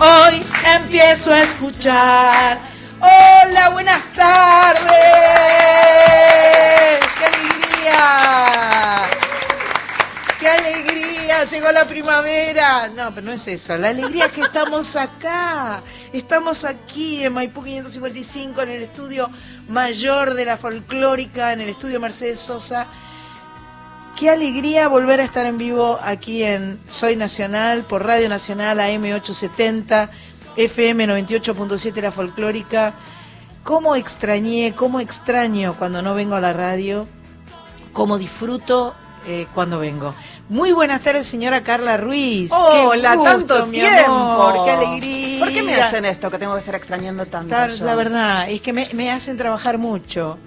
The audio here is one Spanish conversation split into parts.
Hoy empiezo a escuchar. Hola, buenas tardes. ¡Qué alegría! ¡Qué alegría! Llegó la primavera. No, pero no es eso. La alegría es que estamos acá. Estamos aquí en Maipú 555 en el estudio mayor de la folclórica, en el estudio Mercedes Sosa. Qué alegría volver a estar en vivo aquí en Soy Nacional, por Radio Nacional AM870, FM 98.7 La Folclórica. Cómo extrañé, cómo extraño cuando no vengo a la radio, cómo disfruto eh, cuando vengo. Muy buenas tardes, señora Carla Ruiz. Hola, Qué gusto, tanto mi tiempo. amor, qué alegría. ¿Por qué me hacen esto que tengo que estar extrañando tanto? Yo? La verdad, es que me, me hacen trabajar mucho.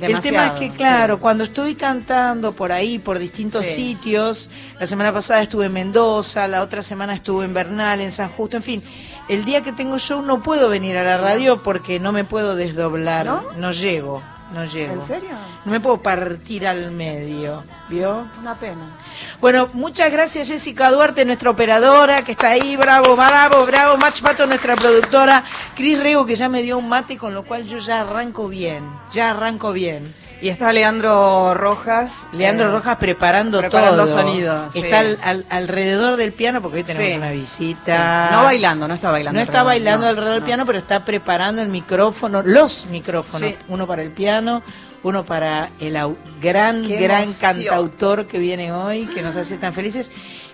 El tema es que, claro, sí. cuando estoy cantando por ahí, por distintos Sí. sitios, la semana pasada estuve en Mendoza, la otra semana estuve en Bernal, en San Justo, en fin, el día que tengo show no puedo venir a la radio porque no me puedo desdoblar, ¿No? llego, no llego. ¿En serio? No me puedo partir al medio, ¿vio? Una pena. Bueno, muchas gracias Jessica Duarte, nuestra operadora, que está ahí, bravo, bravo, bravo, Mach Pato, nuestra productora, Cris Rego, que ya me dio un mate, con lo cual yo ya arranco bien, ya arranco bien. Y está Leandro Rojas. Leandro eh, Rojas preparando, preparando todo. sonido, sí. Está al- al- alrededor del piano, porque hoy tenemos Sí. una sí. visita. No bailando, no está bailando. No está bailando no, alrededor del no. piano, pero está preparando el micrófono, los micrófonos, uno para el piano, uno para el gran, gran cantautor que viene hoy, que nos hace tan felices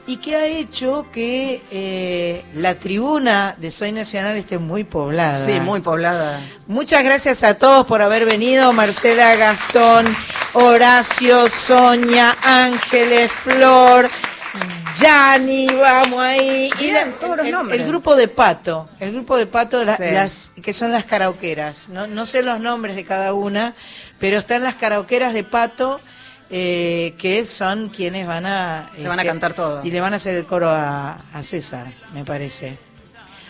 y que ha hecho que eh, la tribuna de Soy Nacional esté muy poblada. Sí, muy poblada. Muchas gracias a todos por haber venido. Marcela, Gastón, Horacio, Sonia, Ángeles, Flor, Yani, vamos ahí. Bien, todos los el, nombres. el grupo de Pato, el grupo de Pato, la- Sí. las, que son las karaokeras. No, no sé los nombres de cada una, pero están las karaokeras de Pato. eh, que son quienes van a... Se van a este, cantar todo. Y le van a hacer el coro a, a César, me parece.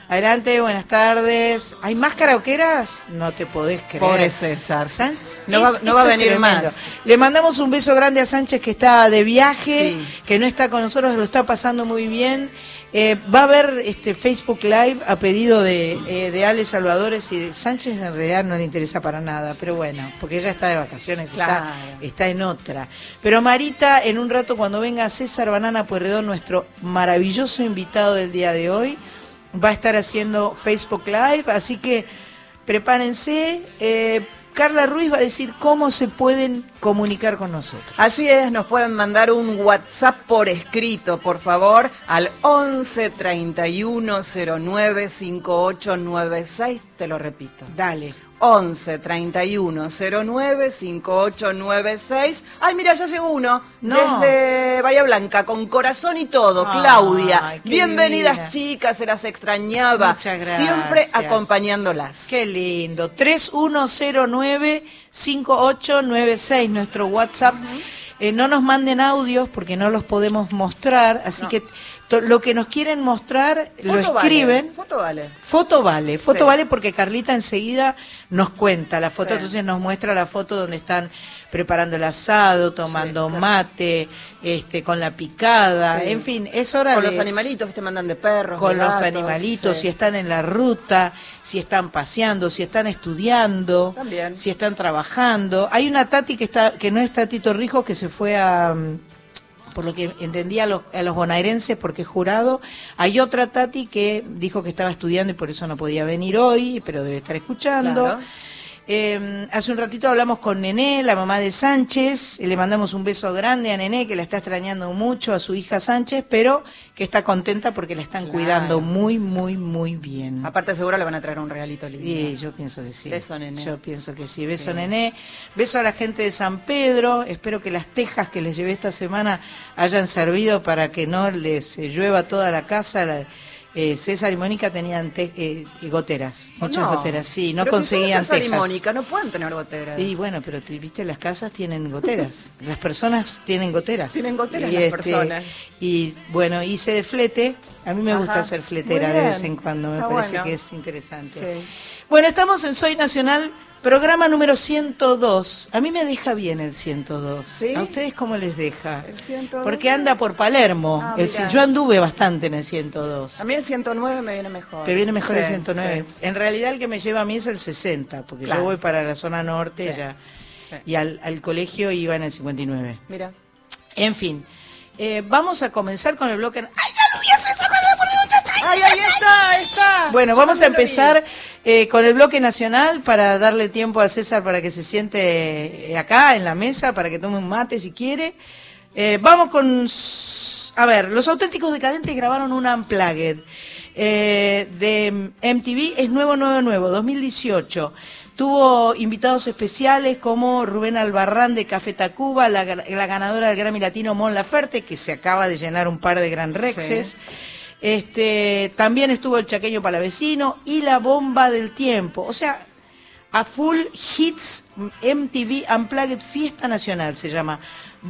Adelante, buenas tardes. ¿Hay más karaokeras? No te podés creer. Pobre César. Sánchez. No va- no va a venir más. Le mandamos un beso grande a Sánchez que está de viaje, Sí. que no está con nosotros, lo está pasando muy bien. Eh, va a haber este Facebook Live a pedido de, eh, de Ale Salvadores y de Sánchez en realidad no le interesa para nada, pero bueno, porque ella está de vacaciones, Claro. está, está en otra. Pero Marita, en un rato cuando venga César Banana Puerredón, nuestro maravilloso invitado del día de hoy, va a estar haciendo Facebook Live, así que prepárense. Eh, Carla Ruiz va a decir cómo se pueden comunicar con nosotros. Así es, nos pueden mandar un WhatsApp por escrito, por favor, al 11 31 09 5896. Te lo repito. Dale. 11 31 09 5896. Ay, mira, ya llegó uno. No. Desde Bahía Blanca, con corazón y todo. Claudia. Bienvenidas, divina. chicas, se las extrañaba. Muchas Siempre gracias. acompañándolas. Qué lindo. 3109-5896, nuestro WhatsApp. Eh, no nos manden audios porque no los podemos mostrar, así No. que lo que nos quieren mostrar lo vale, escriben. Foto vale. Foto vale, foto Sí. vale porque Carlita enseguida nos cuenta la foto, Sí. entonces nos muestra la foto donde están preparando el asado, tomando claro. mate, este, con la picada, en fin, es hora Con de los animalitos que te mandan de perros. con de los animalitos, si están en la ruta, si están paseando, si están estudiando, También. si están trabajando. Hay una Tati que está, que no es Tati Torrijos, que se fue a por lo que entendí a los, a bonaerenses porque jurado. Hay otra Tati que dijo que estaba estudiando y por eso no podía venir hoy, pero debe estar escuchando. Eh, hace un ratito hablamos con Nené, la mamá de Sánchez, y le mandamos un beso grande a Nené, que la está extrañando mucho, a su hija Sánchez, pero que está contenta porque la están Claro. cuidando muy, muy, muy bien. Aparte seguro le van a traer un regalito lindo. Sí, yo pienso que sí. Beso, Nené. Yo pienso que sí. Beso, Sí. Nené. Beso a la gente de San Pedro. Espero que las tejas que les llevé esta semana hayan servido para que no les eh, llueva toda la casa. La- eh, César y Mónica tenían te- eh, goteras, muchas No. goteras, sí, no Pero si son conseguían César y. Mónica no pueden tener goteras. Y bueno, pero viste, las casas tienen goteras, las personas tienen goteras. Tienen goteras Y, las este, personas. Y bueno, hice de flete, a mí me Ajá. gusta hacer fletera de vez en cuando, me Está parece bueno. que es interesante. Sí. Bueno, estamos en Soy Nacional Programa número 102. A mí me deja bien el 102. ¿Sí? ¿A ustedes cómo les deja? El 102. Porque anda por Palermo. Ah, El- yo anduve bastante en el 102. A mí el 109 me viene mejor. Te viene mejor el Sí, 109. sí. En realidad el que me lleva a mí es el 60, porque Claro. yo voy para la zona norte ya. Y al, al colegio iba en el 59. Mira. En fin, eh, vamos a comenzar con el bloque... ¡Ay, ya lo vi a Bueno, vamos a empezar eh, con el bloque nacional para darle tiempo a César para que se siente eh, acá en la mesa, para que tome un mate si quiere. Eh, vamos con... A ver, los auténticos decadentes grabaron un Unplugged eh, de MTV, es nuevo, nuevo, nuevo, 2018. Tuvo invitados especiales como Rubén Albarrán de Café Tacuba, la, ganadora del Grammy Latino Mon Laferte, que se acaba de llenar un par de Gran Rexes. Sí. Este, también estuvo el Chaqueño Palavecino y la Bomba del Tiempo. O sea, a full hits MTV Unplugged Fiesta Nacional se llama.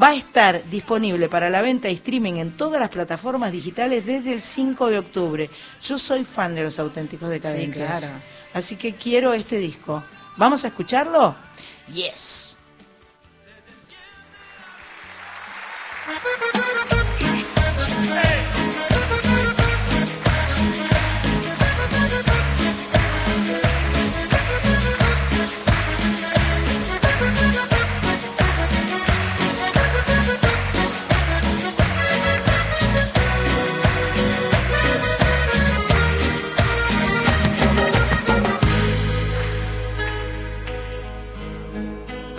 Va a estar disponible para la venta y streaming en todas las plataformas digitales desde el 5 de octubre. Yo soy fan de los auténticos decadentes. claro. Así que quiero este disco. ¿Vamos a escucharlo? Yes.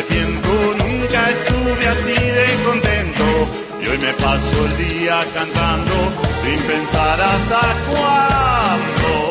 arrepiento, nunca estuve así de contento. Y hoy me paso el día cantando sin pensar hasta cuándo.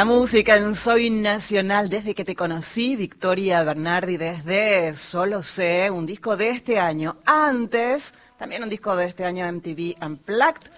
La música en Soy Nacional, desde que te conocí, Victoria Bernardi, desde Solo Sé, un disco de este año. Antes, también un disco de este año MTV Unplugged,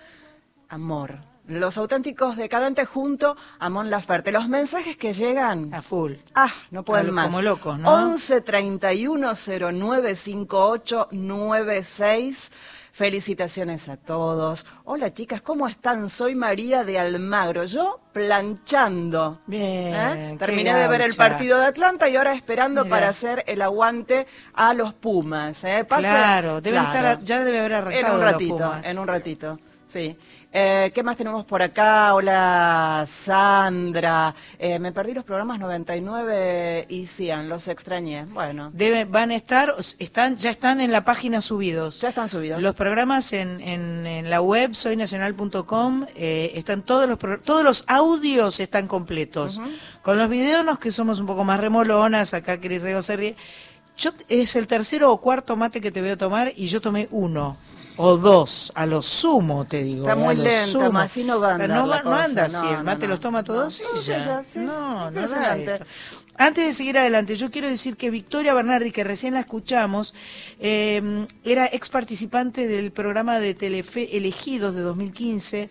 Amor. Los auténticos decadentes junto a Mon Laferte. Los mensajes que llegan. A full. Ah, no pueden Al- más. como locos, ¿no? 11 31 09 58 96. Felicitaciones a todos. Hola chicas, ¿cómo están? Soy María de Almagro. Yo planchando. Bien, ¿Eh? Terminé de ver el partido de Atlanta y ahora esperando Mira. para hacer el aguante a los Pumas. ¿eh? Pase- Claro, deben Claro. estar, ya debe haber En arrancado un los ratito, Pumas. en un ratito, sí. Eh, ¿Qué más tenemos por acá? Hola Sandra. Eh, me perdí los programas 99 y 100, los extrañé. Bueno, Deben, van a estar, están, ya están en la página subidos. ya están subidos. Los programas en, en- en la web soynacional.com eh, están todos los todos los audios están completos. Con los videos nos que somos un poco más remolonas, acá Cris Rego se ríe. Yo es el tercero o cuarto mate que te veo tomar y yo tomé uno o dos, a lo sumo te digo. Está eh, muy a lo lento, sumo. ma, así no va a andar No, la no cosa, anda no, así, el mate no. los toma todos y ya. ya, sí. No, no da esto. Antes de seguir adelante, yo quiero decir que Victoria Bernardi, que recién la escuchamos, eh, era ex participante del programa de Telefe Elegidos de 2015,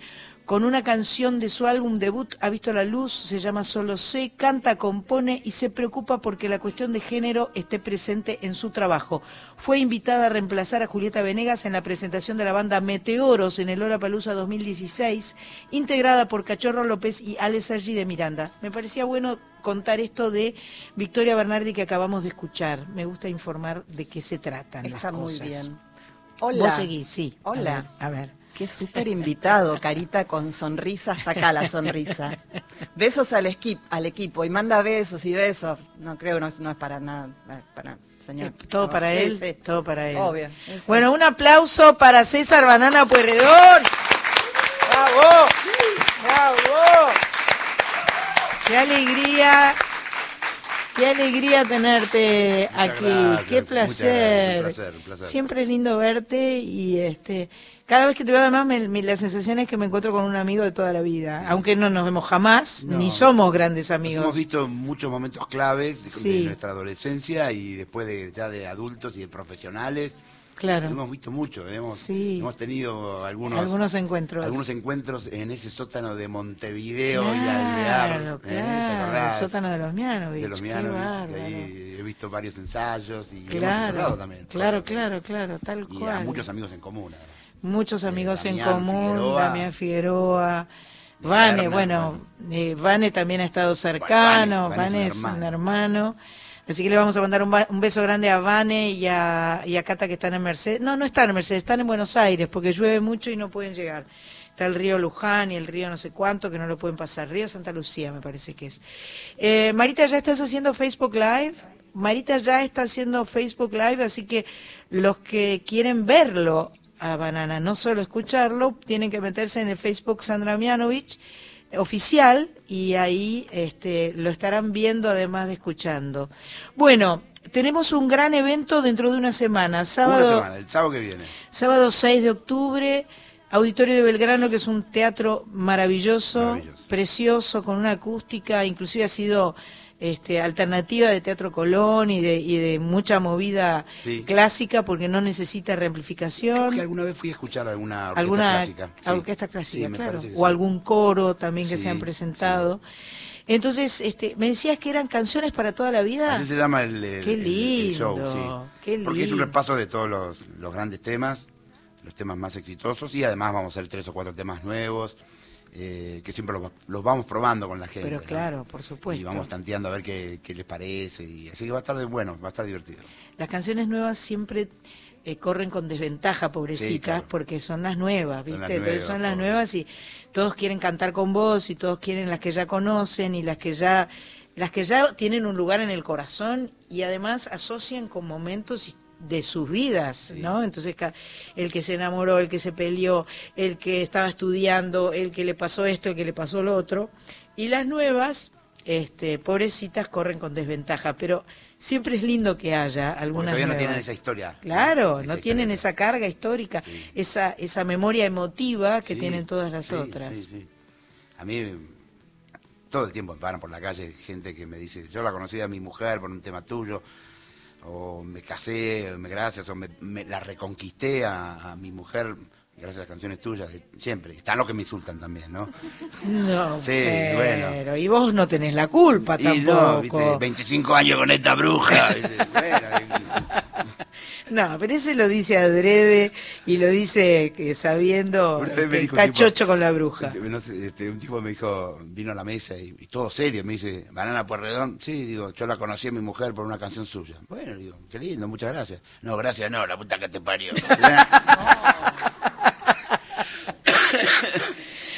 con una canción de su álbum debut Ha visto la luz, se llama Solo sé, canta, compone y se preocupa porque la cuestión de género esté presente en su trabajo. Fue invitada a reemplazar a Julieta Venegas en la presentación de la banda Meteoros en el Palusa 2016, integrada por Cachorro López y Ale Sergi de Miranda. Me parecía bueno contar esto de Victoria Bernardi que acabamos de escuchar. Me gusta informar de qué se tratan Está las muy cosas. bien. Hola. Vos seguís, sí. A Hola. ver, A ver. Qué súper invitado, carita con sonrisa, hasta acá la sonrisa. Besos al, al equipo y manda besos y besos. No creo, no, es- no es para nada, para señor. Eh, Todo No, para él, sí. todo para él. Obvio. Bueno, un aplauso para César Banana Pueyrredón. ¡Bravo! ¡Bravo! ¡Qué alegría! Qué alegría tenerte Muchas aquí. gracias, Qué placer. gracias, un placer, un placer. Siempre es lindo verte y este cada vez que te veo además me- me- la sensación es que me encuentro con un amigo de toda la vida, aunque no nos vemos jamás No. ni somos grandes Nos amigos. hemos visto muchos momentos claves de, Sí. de nuestra adolescencia y después de ya de adultos y de profesionales. Claro. Hemos visto mucho, hemos, Sí. hemos tenido algunos, Algunos encuentros. algunos encuentros en ese sótano de Montevideo y Claro, Alvear. ¿eh? ¿Te claro, el acordás? sótano de los Mianovich. de los Mianovich, ahí he visto varios ensayos y hemos Claro, encerrado también. claro, cosas. claro, claro, tal Y cual. a muchos amigos en común. además. Muchos amigos en común, Figueroa. Damián Figueroa, Vane, bueno, eh, Vane también ha estado cercano, Vane- Vane Vane es es un un hermano. Así que le vamos a mandar un, un beso grande a Vane y a, y a Cata que están en Mercedes. No, no están en Mercedes, están en Buenos Aires porque llueve mucho y no pueden llegar. Está el río Luján y el río no sé cuánto que no lo pueden pasar. Río Santa Lucía me parece que es. Eh, Marita, ¿ya estás haciendo Facebook Live? Marita ya está haciendo Facebook Live, así que los que quieren verlo a Banana, no solo escucharlo, tienen que meterse en el Facebook Sandra Mianovich oficial y ahí este, lo estarán viendo además de escuchando. Bueno, tenemos un gran evento dentro de una semana, sábado, Una semana, el sábado que viene. sábado 6 de octubre, Auditorio de Belgrano, que es un teatro maravilloso, Maravilloso. precioso, con una acústica, inclusive ha sido este, alternativa de Teatro Colón y de, y de mucha movida Sí. clásica porque no necesita Creo reamplificación. que alguna vez fui a escuchar alguna orquesta alguna clásica. Sí. orquesta clásica, Sí, claro, o algún coro también que se han presentado. Entonces, este, me decías que eran canciones para toda la vida. Así se llama el, el- Qué el show, lindo, qué Porque es un repaso de todos los, los grandes temas, los temas más exitosos y además vamos a hacer tres o cuatro temas nuevos eh, que siempre los, los vamos probando con la gente. Pero ¿no? claro, por supuesto. Y vamos tanteando a ver qué, qué les parece. Y así que va a estar de bueno, va a estar divertido. Las canciones nuevas siempre eh, corren con desventaja, pobrecitas, Sí, claro. porque son las nuevas, Son ¿viste? Entonces son las pobre. nuevas y todos quieren cantar con vos y todos quieren las que ya conocen y las que ya las que ya tienen un lugar en el corazón y además asocian con momentos de sus vidas, ¿no? Entonces el que se enamoró, el que se peleó, el que estaba estudiando, el que le pasó esto, el que le pasó lo otro y las nuevas este, pobrecitas corren con desventaja, pero siempre es lindo que haya Porque algunas todavía no tienen esa historia. Claro, Esa no historia. tienen esa carga histórica, Sí. esa, esa memoria emotiva que Sí, tienen todas las otras. A mí todo el tiempo me paran por la calle gente que me dice, yo la conocí a mi mujer por un tema tuyo, o me casé, me gracias, o me, me la reconquisté a, a mi mujer gracias a las canciones tuyas, de siempre. Están los que me insultan también, ¿no? No, Sí, pero, bueno. y vos no tenés la culpa Y tampoco. no, viste, 25 años con esta bruja. Bueno, No, pero ese lo dice adrede y lo dice que sabiendo que está tipo- chocho con la bruja. no sé, este, un tipo me dijo, vino a la mesa y, y todo serio, me dice, ¿banana Puerredón? Sí, digo, yo la conocí a mi mujer por una canción suya. Bueno, digo, qué lindo, muchas gracias. No, gracias no, la puta que te parió.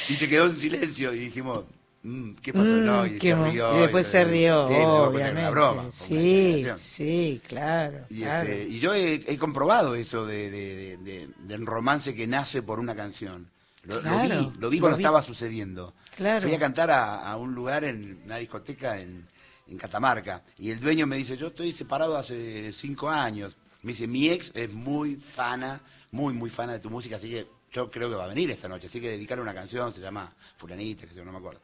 y se quedó en silencio y dijimos, "Mm, ¿qué pasó? Mm, no, y qué se rió. y después se rió, Sí, obviamente. una broma. sí, sí, claro. Y, claro. este, y yo he, he comprobado eso de, de- de- de- del romance que nace por una canción. Lo, vi, lo vi lo cuando vi. estaba sucediendo. Claro. Fui a cantar a, a un lugar en una discoteca en, en Catamarca y el dueño me dice, yo estoy separado hace cinco años. Me dice, mi ex es muy fana, muy, muy fana de tu música, así que yo creo que va a venir esta noche. Así que dedicarle una canción, se llama Fulanita, que yo no me acuerdo.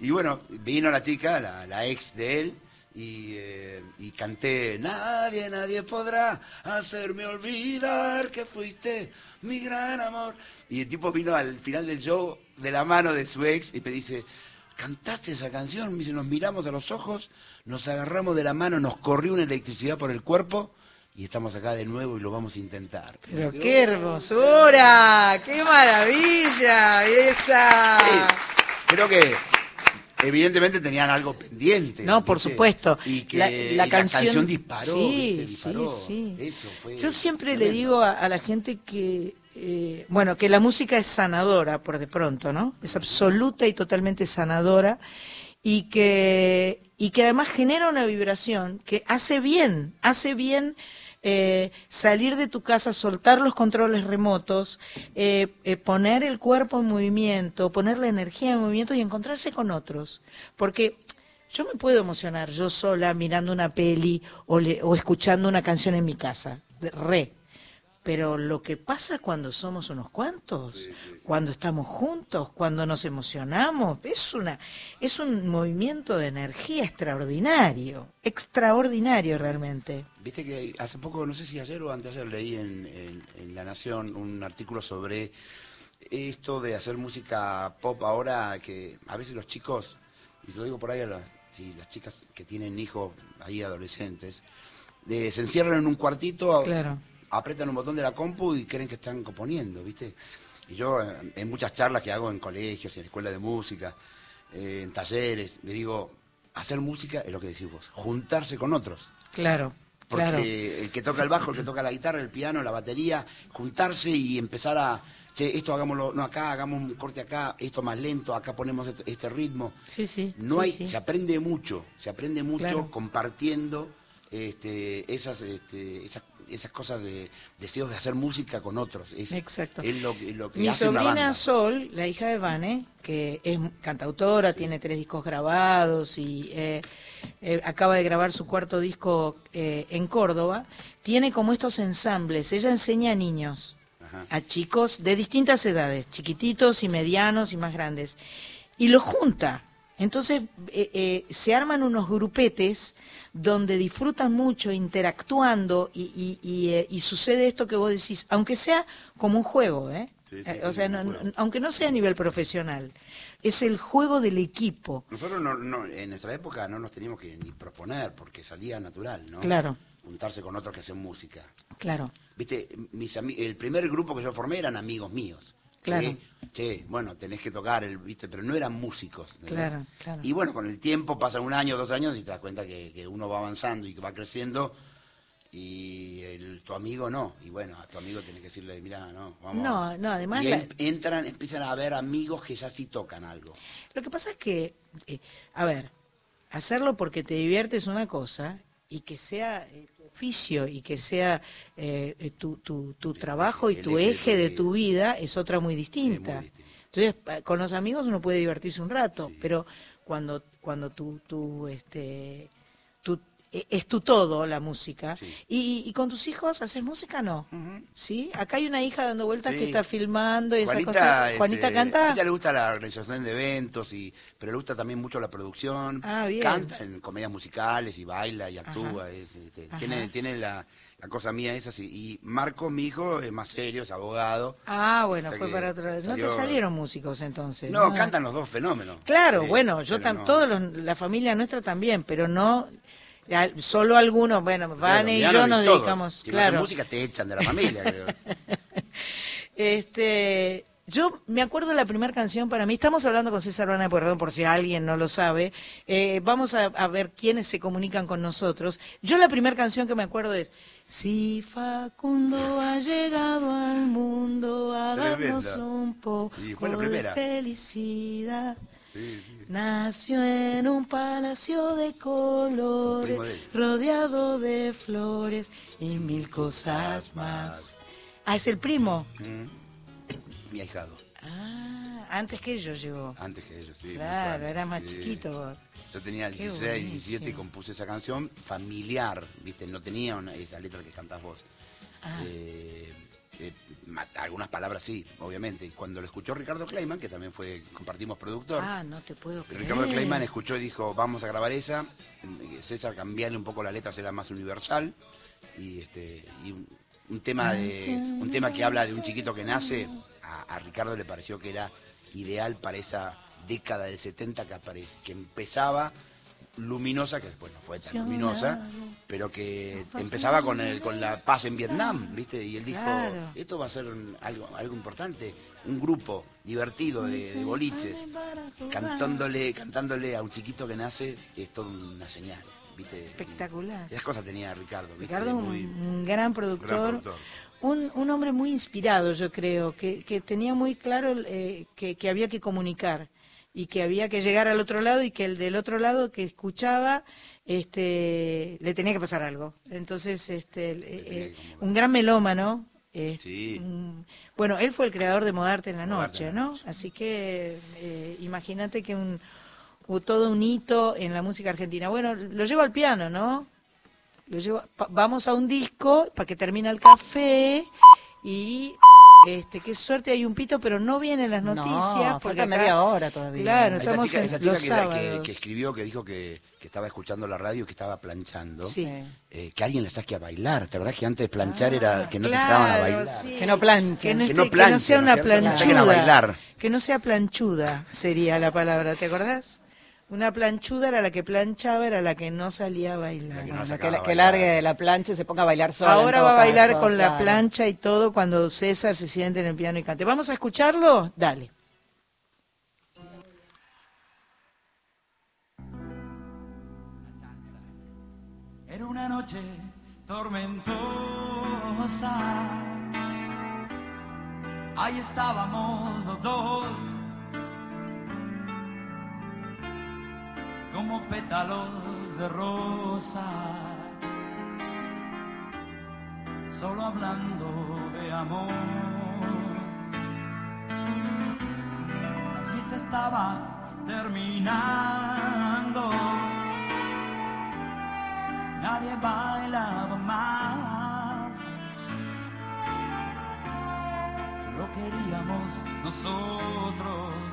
Y bueno, vino la chica, la, la ex de él, y, eh, y canté, nadie, nadie podrá hacerme olvidar que fuiste mi gran amor. Y el tipo vino al final del show de la mano de su ex y me dice, ¿cantaste esa canción? Me dice, nos miramos a los ojos, nos agarramos de la mano, nos corrió una electricidad por el cuerpo y estamos acá de nuevo y lo vamos a intentar. Pero qué hermosura, qué maravilla esa. Sí, creo que evidentemente tenían algo pendiente. No, por supuesto. Y que La- y la canción- disparó, Sí, ¿viste? disparó. sí, sí. Eso fue Yo siempre le digo a, a la gente que, eh, bueno, que la música es sanadora por de pronto, ¿no? Es absoluta y totalmente sanadora y que, y que además genera una vibración que hace bien, hace bien eh, salir de tu casa, soltar los controles remotos, eh, eh, poner el cuerpo en movimiento, poner la energía en movimiento y encontrarse con otros. Porque yo me puedo emocionar yo sola mirando una peli o, le- o escuchando una canción en mi casa, re. Pero lo que pasa cuando somos unos cuantos, cuando estamos juntos, cuando nos emocionamos, es una es un movimiento de energía extraordinario, extraordinario realmente. Viste que hace poco, no sé si ayer o anteayer, leí en, en- en La Nación un artículo sobre esto de hacer música pop ahora, que a veces los chicos, y te lo digo por ahí a las, sí, las chicas que tienen hijos ahí adolescentes, de- se encierran en un cuartito, Claro. Apretan un botón de la compu y creen que están componiendo, ¿viste? Y yo eh, en muchas charlas que hago en colegios, en escuelas de música, eh, en talleres, le digo, hacer música es lo que decís vos, juntarse con otros. Claro, Porque claro. el que toca el bajo, el que toca la guitarra, el piano, la batería, juntarse y empezar a, che, esto hagámoslo, no acá, hagamos un corte acá, esto más lento, acá ponemos este, este ritmo. Sí, sí. No sí, hay, sí. se aprende mucho, se aprende mucho Claro. compartiendo este, esas, este, esas, esas cosas de deseos de hacer música con otros. Es, Exacto. es lo, que- lo que Mi hace una sobrina banda. Sol, la hija de Vane, que es cantautora, tiene tres discos grabados y eh, eh, acaba de grabar su cuarto disco eh, en Córdoba, tiene como estos ensambles. Ella enseña a niños, Ajá. a chicos de distintas edades, chiquititos y medianos y más grandes, y los junta. Entonces eh, se arman unos grupetes donde disfrutan mucho interactuando y, y- y, eh, y sucede esto que vos decís, aunque sea como un juego, ¿eh? Sí, sí, Eh, sí, o sea, no- no- aunque no sea a nivel profesional, es el juego del equipo. Nosotros no, no- en nuestra época no nos teníamos que ni proponer porque salía natural, ¿no? Claro. Juntarse con otros que hacen música. Claro, Viste, mis el primer grupo que yo formé eran amigos míos. Claro. Que, che, bueno, tenés que tocar, el, viste, pero no eran músicos. ¿entendés? Claro, claro. Y bueno, con el tiempo, pasa un año, dos años, y te das cuenta que, que uno va avanzando y que va creciendo, y el, tu amigo no. Y bueno, a tu amigo tenés que decirle, mira, no, vamos. No, no, además Y la- entran, empiezan a haber amigos que ya sí tocan algo. Lo que pasa es que, eh, a ver, hacerlo porque te diviertes es una cosa y que sea eh, oficio y que sea eh, tu, tu, tu trabajo y tu eje de tu vida. es otra muy distinta. Entonces, con los amigos uno puede divertirse un rato, pero cuando, cuando tu, tu, este, es tu todo la música. Sí. Y, y con tus hijos haces música no? ¿Sí? Acá hay una hija dando vueltas Sí. que está filmando y esa Juanita, cosa. este, Juanita A canta. ella le gusta la organización de eventos, y, pero le gusta también mucho la producción. Ah, bien. Canta en comedias musicales y baila y actúa. es, este, tiene tiene la, la cosa mía esa. sí. Y Marco, mi hijo, es más serio, es abogado. Ah, bueno, O sea fue para otro lado. No te salió- salieron músicos entonces. No, cantan los dos fenómenos. Claro, bueno, yo no. todos los- la familia nuestra también, pero no solo algunos, bueno, Claro, Vane y Milano yo nos todos. dedicamos, Si claro. música te echan de la familia, creo. Este, yo me acuerdo de la primera canción para mí, estamos hablando con César Bana de Pueyrredón, por si alguien no lo sabe, eh, vamos a, a ver quiénes se comunican con nosotros. Yo la primera canción que me acuerdo es, si Facundo ha llegado al mundo a darnos un poco Y de felicidad. Sí, sí. Nació en un palacio de colores, de rodeado de flores y mil cosas más. Ah, es el primo. Mm. Mi ahijado, Ah, antes que yo llegó. antes que ellos, sí. Claro, mucho era antes, más sí. chiquito. vos. Yo tenía Qué 16, 17 y buenísimo. compuse esa canción familiar, ¿viste? No tenía una- esa letra que cantás vos. Ah. Eh, eh, más- algunas palabras sí, obviamente. Cuando lo escuchó Ricardo Kleiman, que también fue, compartimos productor, Ah, no te puedo creer. Ricardo Kleiman escuchó y dijo, vamos a grabar esa. César, cambiarle un poco la letra, será más universal. Y este y un, un tema de un tema que habla de un chiquito que nace, a, a Ricardo le pareció que era ideal para esa década del 70 que, aparece, que empezaba luminosa, que después no fue tan luminosa, pero que empezaba con el, con la paz en Vietnam, ¿viste? Y él dijo, Claro. esto va a ser un- algo, algo importante, un grupo divertido de, de boliches, cantándole, cantándole a un chiquito que nace, es toda una señal, ¿viste? Espectacular. Y esas cosas tenía Ricardo, ¿viste? Ricardo es Muy- un gran productor. gran productor. Un, un hombre muy inspirado, yo creo, que, que tenía muy claro eh, que, que había que comunicar y que había que llegar al otro lado y que el del otro lado que escuchaba este, le tenía que pasar algo. Entonces, este, eh, eh, un gran melómano. eh, Sí. un- bueno, él fue el creador de Modarte en la Modarte Noche, en la ¿no? Noche. Así que eh, imagínate que un, todo un hito en la música argentina. Bueno, lo llevo al piano, ¿no? Lo llevo, vamos a un disco para que termine el café y este qué suerte hay un pito, pero no vienen las No, noticias porque falta acá- media hora todavía. Claro, Esa estamos chica, en esa chica los que, que- sábados. que escribió, que dijo que, que estaba escuchando la radio y que estaba planchando, Sí. eh, que alguien le saque a bailar. ¿Te acordás que antes planchar era que no te sacaban a Claro, bailar? sí. Que no planchen. Que no, esté- no que no sea ¿no una no planchuda. Que no sea planchuda sería la palabra, ¿te acordás? Una planchuda era la que planchaba, era la que no salía a bailar. La que no Bueno, sacaba que, a que bailar. largue de la plancha y se ponga a bailar sola. Ahora va a bailar caso, con la plancha y todo cuando César se siente en el piano y cante. ¿Vamos a escucharlo? Dale. Era una noche tormentosa. Ahí estábamos los dos, como pétalos de rosa, solo hablando de amor. La fiesta estaba terminando nadie bailaba más. Solo queríamos nosotros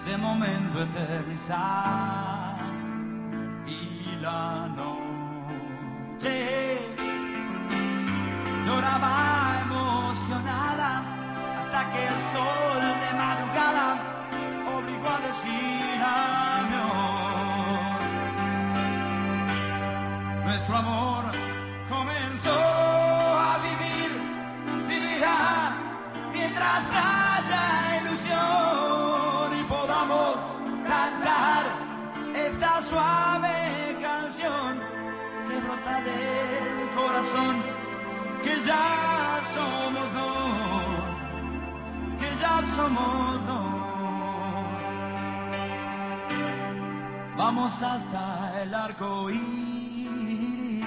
ese momento eternizar y la noche lloraba emocionada hasta que el sol de madrugada obligó a decir adiós. Nuestro amor comenzó a vivir, vivirá mientras del corazón, que ya somos dos, que ya somos dos. Vamos hasta el arco iris.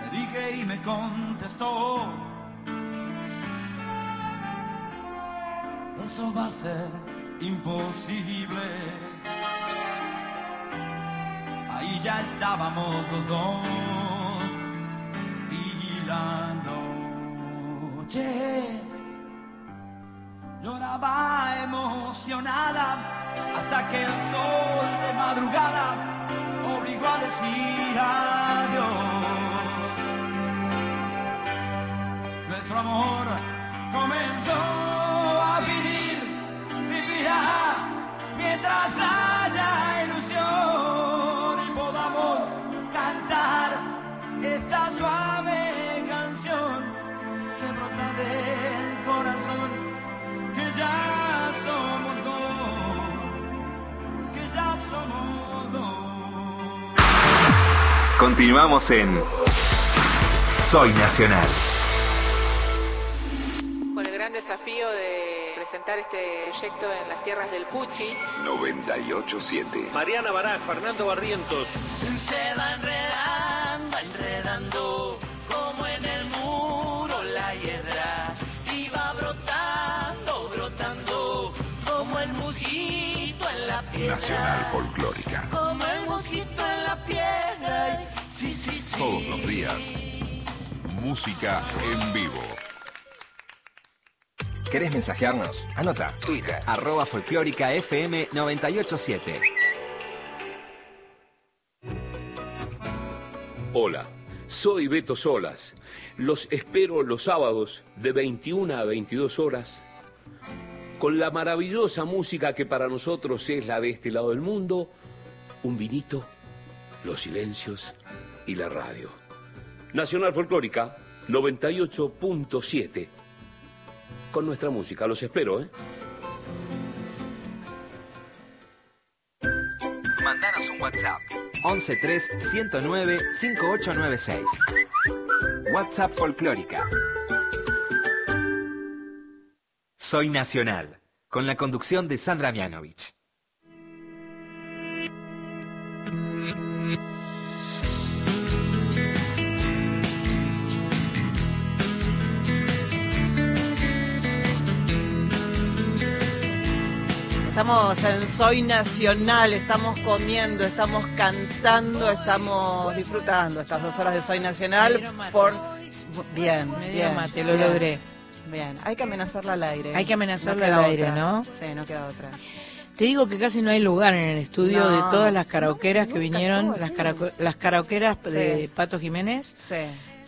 Le dije y me contestó. Eso va a ser imposible. Ya estábamos los dos y la noche lloraba emocionada hasta que el sol de madrugada obligó a decir adiós. Nuestro amor comenzó Continuamos en Soy Nacional. Con el gran desafío de presentar este proyecto en las tierras del Puchi. 987. Mariana Baraj, Fernando Barrientos. Se va enredando, enredando, como en el muro la hiedra. Y va brotando, brotando, como el mosquito en la piedra. Nacional Folclórica. Como el mosquito Todos los días. Música en vivo. ¿Querés mensajearnos? Anota. Twitter. Arroba folclórica FM 987. Hola, soy Beto Solas. Los espero los sábados de 21 a 22 horas con la maravillosa música que para nosotros es la de este lado del mundo, un vinito, los silencios y la radio. Nacional Folclórica 98.7 con nuestra música. Los espero, ¿eh? Mandanos un WhatsApp. 113 109 5896. WhatsApp Folclórica. Soy Nacional. Con la conducción de Sandra Mianovich. Estamos en Soy Nacional, estamos comiendo, estamos cantando, estamos disfrutando estas dos horas de Soy Nacional por bien, bien, mate, lo bien. logré. Bien, hay que amenazarla al aire. Hay que amenazarla al aire, otra. ¿no? Sí, no queda otra. Te digo que casi no hay lugar en el estudio No, de todas las karaokeras que vinieron, las, karaoke- las karaokeras de. Pato Jiménez Sí,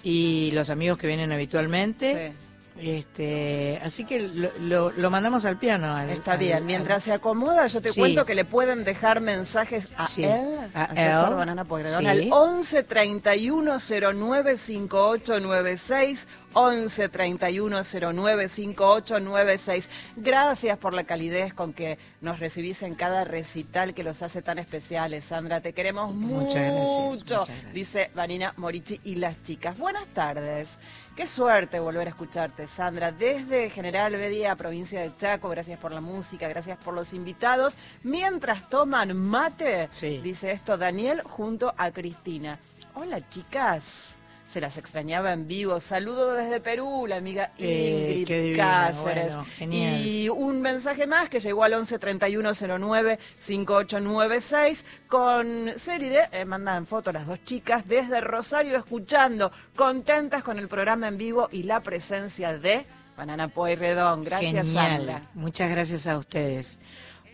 y los amigos que vienen habitualmente. sí. Este, así que lo, lo- lo mandamos al piano. al- Está al- bien, mientras se acomoda, yo te Sí. cuento que le pueden dejar mensajes a Sí, él, a César él, Banana Pueyrredón, sí. al 11 31 09 5896, 11 31 09 5896. Gracias por la calidez con que nos recibís en cada recital que los hace tan especiales, Sandra. Te queremos Muchas gracias, mucho, muchas gracias. dice Vanina Morichi y las chicas. Buenas tardes. Qué suerte volver a escucharte, Sandra. Desde General Bedia, provincia de Chaco, gracias por la música, gracias por los invitados. Mientras toman mate, Sí. dice esto Daniel junto a Cristina. Hola, chicas. Se las extrañaba en vivo. Saludo desde Perú, la amiga Eh, Ingrid Cáceres. bueno. Y un mensaje más que llegó al 11 31 09 5896 con Seride, eh, mandan foto las dos chicas desde Rosario escuchando, contentas con el programa en vivo y la presencia de Banana Pueyrredón. Gracias, Genial. Sandra. Muchas gracias a ustedes.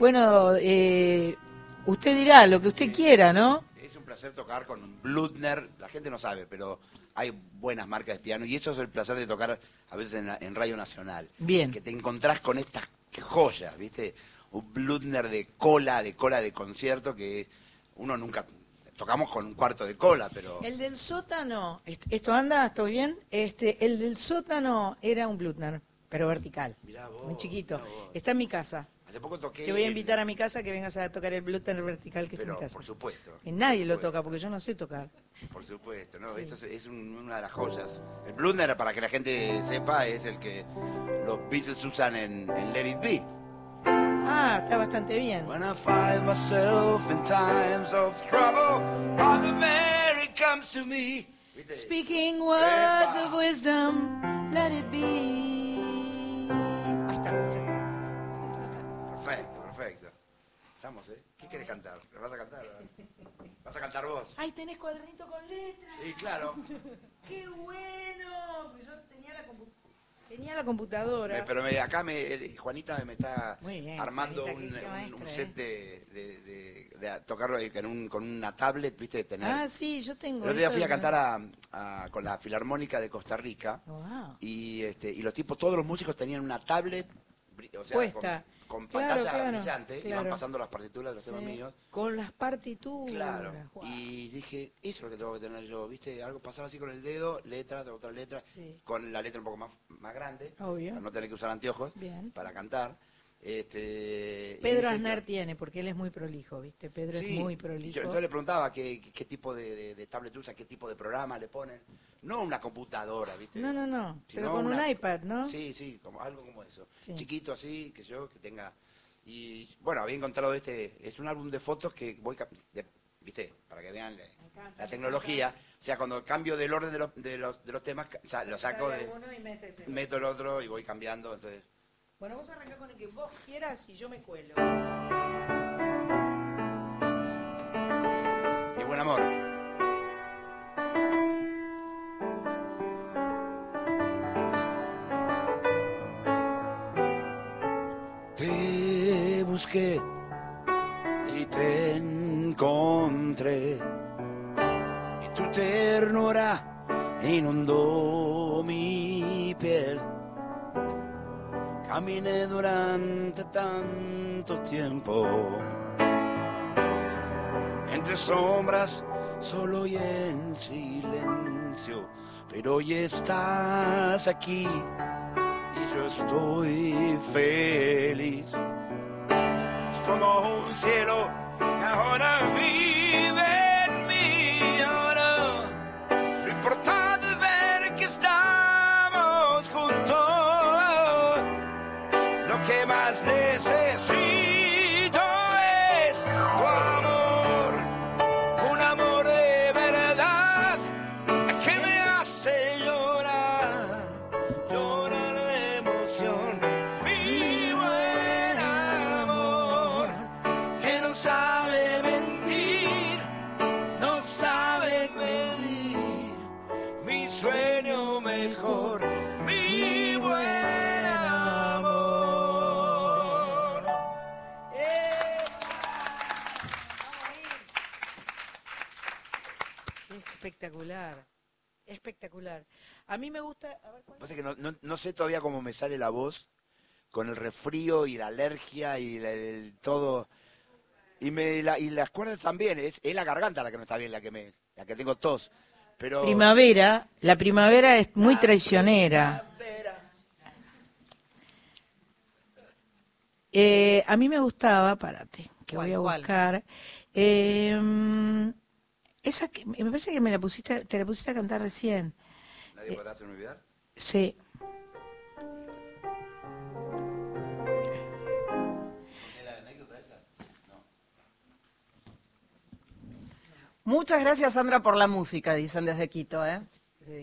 Bueno, eh, usted dirá lo que usted quiera, ¿no? Es un placer tocar con Blutner, la gente no sabe, pero hay buenas marcas de piano y eso es el placer de tocar a veces en, la- en Radio Nacional. Bien. Que te encontrás con estas joyas, ¿viste? Un Blutner de cola, de cola de concierto que uno nunca... Tocamos con un cuarto de cola, pero... El del sótano, est- ¿esto anda? ¿Estoy bien? Este, el del sótano era un Blutner, pero vertical. Mirá vos, muy chiquito. mirá vos. Está en mi casa. Hace poco toqué... Te voy a invitar a mi casa que vengas a tocar el Blutner vertical que está en mi casa. por supuesto. Y nadie lo Por toca porque yo no sé tocar. Por supuesto, ¿no? Esto es, es un- una de las joyas. El Blutner, para que la gente sepa, es el que los Beatles usan en, en Let It Be. Ah, está bastante bien. When I find myself in times of trouble, Mother Mary comes to me. Speaking words of wisdom, let it be. Ahí está, ya quieres cantar? ¿Le vas a cantar? ¿Vas Vas a cantar vos. Ay, tenés cuadernito con letras. Y claro. ¡Qué bueno! Pues yo tenía la, compu- tenía la computadora. Me- pero me- acá me, Juanita me está bien, armando Juanita, un, qué- qué un- maestra, un ¿eh? set de, de- de- de tocarlo con, un- con una tablet, viste, de tener. Ah, sí, yo tengo. El otro día fui a cantar a- a- con la Filarmónica de Costa Rica Wow. y este y los tipos, todos los músicos tenían una tablet, o sea, Puesta. Con, Claro, pantalla claro, brillante, iban pasando las partituras de los temas míos. Con las partituras. Claro. Wow. Y dije, eso es lo que tengo que tener yo, ¿viste? Algo pasar así con el dedo, letras, otra letra, Sí. con la letra un poco más, más grande, Obvio. para no tener que usar anteojos Bien. para cantar. Este, Pedro dije, Aznar tiene, porque él es muy prolijo, ¿viste? Pedro sí, es muy prolijo. yo entonces le preguntaba qué, qué- qué tipo de, de- de tablet usa, qué tipo de programa le ponen. No una computadora, ¿viste? No, no, no. Sino Pero con un iPad, ¿no? Sí, sí, como, algo como eso. Sí. Chiquito así, que yo, que tenga... Y bueno, había encontrado este, es un álbum de fotos que voy, de- viste, para que vean la, la tecnología. O sea, cuando cambio del orden de los, de los, de los temas, o sea, lo saco, de, y meto el otro y voy cambiando, entonces... Bueno, vos arrancás con el que vos quieras y yo me cuelo. Y buen amor. Te busqué y te encontré y tu ternura inundó mi piel. Caminé durante tanto tiempo entre sombras, solo y en silencio. Pero hoy estás aquí y yo estoy feliz. Espectacular. A mí me gusta. A ver, ¿cuál? Pasa que no, no- no sé todavía cómo me sale la voz con el resfrío y la alergia y la- el, todo. Y, me, la- y las cuerdas también, es, es la garganta la que no está bien, la que me, la que tengo tos. Pero Primavera. La primavera es muy traicionera. Eh, a mí me gustaba, párate, que ¿Cuál, voy a buscar. eh, esa que me parece que me la pusiste, te la pusiste a cantar recién. nadie podrá hacerme olvidar. Sí. Muchas gracias, Sandra, por la música, dicen desde Quito, ¿eh?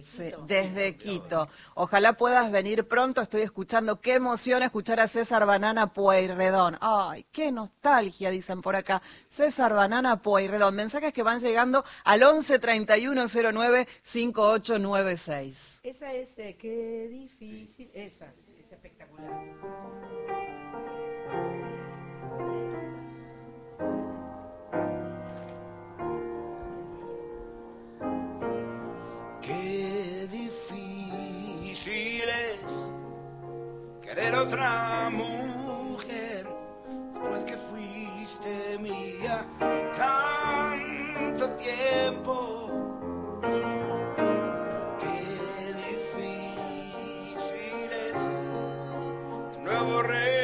Sí, desde Quito. Ojalá puedas venir pronto. Estoy escuchando. Qué emoción escuchar a César Banana Pueyrredón. Ay, qué nostalgia, dicen por acá. César Banana Pueyrredón. Mensajes que van llegando al 11 31 09 5896. Esa es, eh, qué difícil. Esa, es espectacular. Es querer otra mujer después que fuiste mía tanto tiempo. Qué difícil es de nuevo recorrer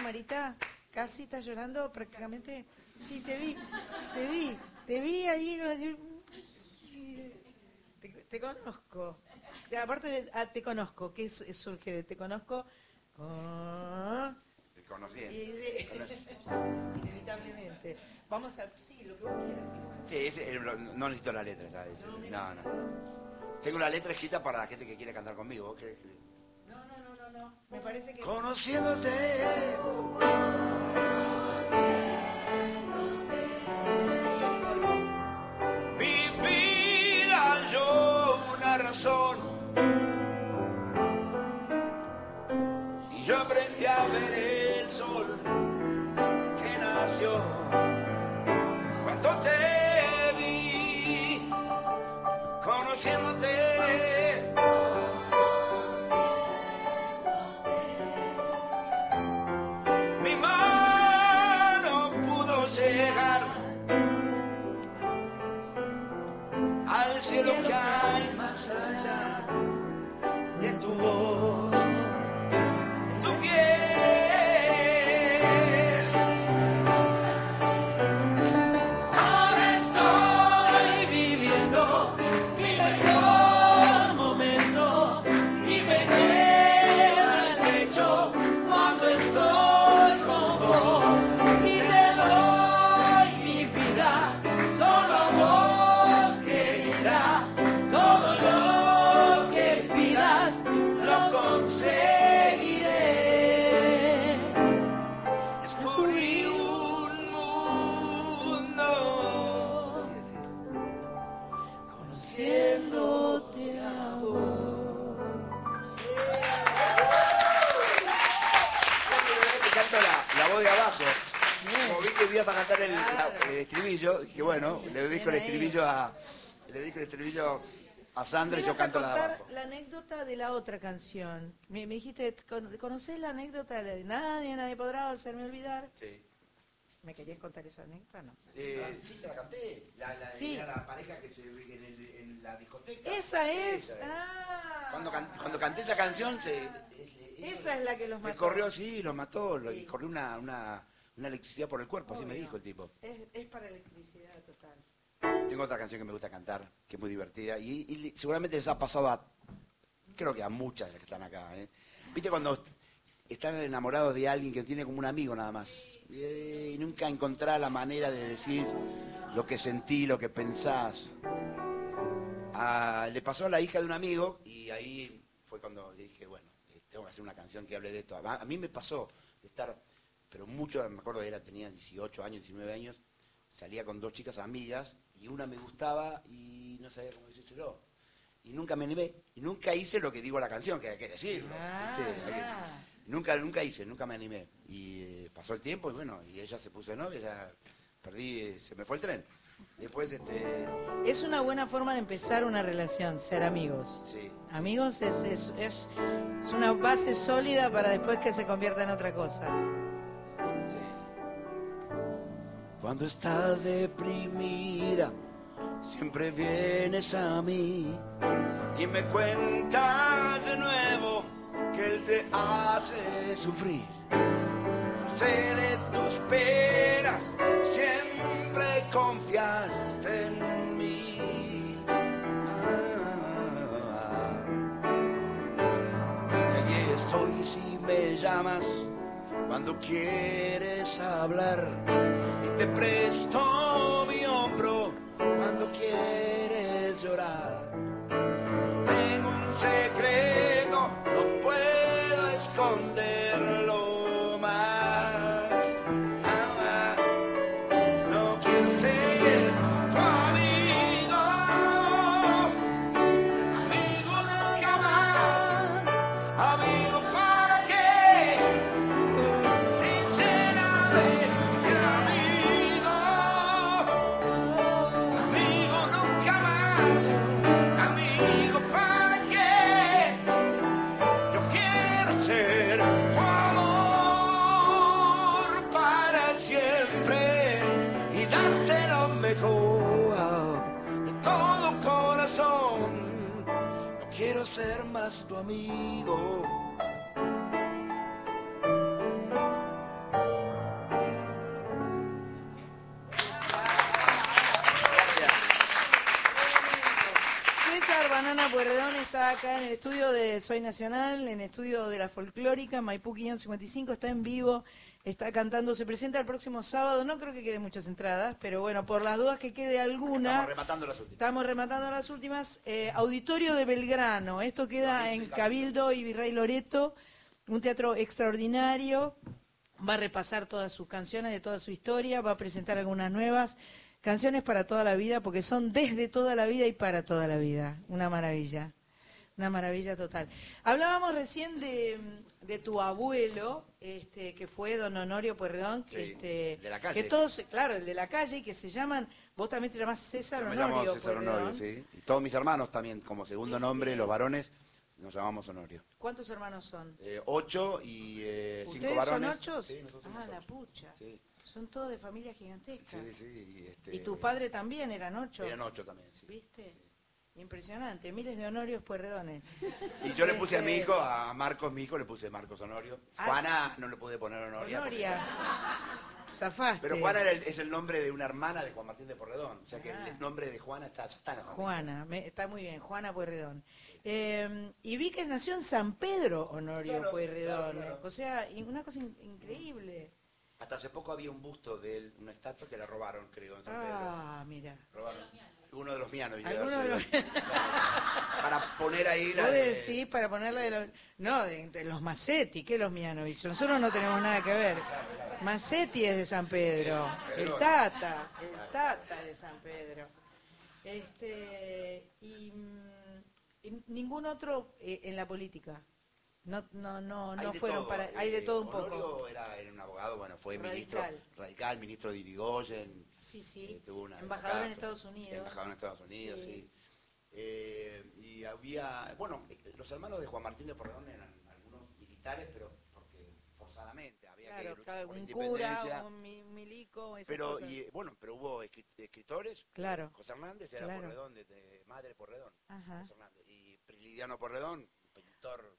Marita? ¿Casi estás llorando prácticamente? Sí, te vi, te vi, te vi ahí. Te, te conozco. Aparte, de, ah, te conozco. ¿Qué es- surge de te conozco? Ah, Te conocí. inevitablemente. Vamos a... Sí, lo que vos quieras. Sí, ese, eh, no, necesito la letra, ese, No, no. Tengo la letra escrita para la gente que quiere cantar conmigo. ¿vos querés que- No. Me parece que... Conociéndote. Estribillo, dije, bueno, le dedico el estribillo a. Le dedico el estribillo a Sandra y yo a canto la de abajo. la anécdota de la otra canción. Me, me dijiste, "Con- ¿conocés la anécdota de nadie, nadie podrá hacerme olvidar? Sí. ¿Me querías contar esa anécdota? No. Eh, sí, te la canté. La, la, Sí. Era la pareja que se en, el- en la discoteca. Esa es. Esa. Ah. Cuando, can- cuando canté esa canción, se, Esa es la que los me mató. corrió, sí, lo mató. y corrió una, una, una electricidad por el cuerpo, así me dijo el tipo. Es, es para electricidad total. Tengo otra canción que me gusta cantar, que es muy divertida, y, seguramente les ha pasado a, creo que a muchas de las que están acá, ¿eh? ¿Viste cuando est- están enamorados de alguien que tiene como un amigo nada más? Y, y nunca encontrás la manera de decir lo que sentí, lo que pensás. Ah, le pasó a la hija de un amigo, y ahí fue cuando dije, bueno, eh, tengo que hacer una canción que hable de esto. A, a mí me pasó de estar, pero mucho, me acuerdo era, tenía 18 años, 19 años, salía con dos chicas amigas y una me gustaba y no sabía cómo decírselo. Y nunca me animé. Y nunca hice lo que digo la canción, que hay que decirlo. que- Nunca, nunca hice, nunca me animé. Y eh, pasó el tiempo y bueno, y ella se puso de novia, ya perdí, eh, se me fue el tren. Después, este, Es una buena forma de empezar una relación, ser amigos. sí, Amigos es, es, es, es una base sólida para después que se convierta en otra cosa. Cuando estás deprimida, siempre vienes a mí y me cuentas de nuevo que él te hace sufrir. Sé de tus penas, siempre confiaste en mí. Ah. Allí estoy si me llamas cuando quieres hablar y te presto mi hombro cuando quieres llorar. Tengo un secreto, César Banana Puerredón está acá en el estudio de Soy Nacional, en el estudio de la folclórica, Maipú 555, está en vivo, está cantando, se presenta el próximo sábado, no creo que queden muchas entradas, pero bueno, por las dudas que quede alguna, Estamos rematando las últimas. estamos rematando las últimas, eh, Auditorio de Belgrano, esto queda en Cabildo y Virrey Loreto, un teatro extraordinario, va a repasar todas sus canciones de toda su historia, va a presentar algunas nuevas. Canciones para toda la vida, porque son desde toda la vida y para toda la vida. Una maravilla. Una maravilla total. Hablábamos recién de, de tu abuelo, este, que fue don Honorio Puerredón, Sí, este, de la calle. que todos, claro, el de la calle, y que se llaman, vos también te llamás César Me Honorio César. Honorio, sí. Y todos mis hermanos también, como segundo nombre, los varones, nos llamamos Honorio. ¿Cuántos hermanos son? Eh, ocho y eh, cinco ¿Ustedes varones. son ocho? Sí, nosotros ah, la pucha. Sí, Son todos de familia gigantesca. sí, sí. Y, este, ¿Y tu padre también eran ocho? Eran ocho también, sí. ¿Viste? Impresionante, miles de honorios puerredones. Y yo le puse a mi Este, hijo, a Marcos, mi hijo, le puse Marcos Honorio. Ah, Juana no le pude poner Honoria. porque- Honoria. Zafaste. Pero Juana el- es el nombre de una hermana de Juan Martín de Porredón. O sea que Ah. el nombre de Juana está, ya está en la. Juana, me- está muy bien, Juana Pueyrredón. Eh, y vi que nació en San Pedro Honorio Claro, Pueyrredón. claro, claro. O sea, una cosa in- increíble. Hasta hace poco había un busto de él, una estatua que la robaron, creo, en San Ah, mira. Pedro. Robaron. Uno de los mianos. Alguno de los- Para poner ahí la Vos de- decís para ponerla de los... No, de, de los Macetti, que los Mianovich. Nosotros no tenemos nada que ver. Macetti es de San Pedro. El Tata, el Tata de San Pedro. Este, y, mm, y ningún otro eh, en la política. No, no, no, Hay no de fueron todo, para... Hay de eh, todo un Honorio poco. Era, era un abogado, bueno, fue Radical. ministro radical, ministro de Irigoyen. Sí, sí. eh, tuvo una Embajador en Estados Unidos. Embajador en Estados Unidos, Sí. sí. Eh, y había, bueno, los hermanos de Juan Martín de Porredón eran algunos militares, pero porque forzadamente había Claro, que claro, por un cura, un mi- milico, esas Pero, cosas. y, eh, bueno, pero hubo escri- escritores. Claro. José Hernández era Claro. Porredón, de, de madre Porredón. José Hernández. Y Prilidiano Porredón,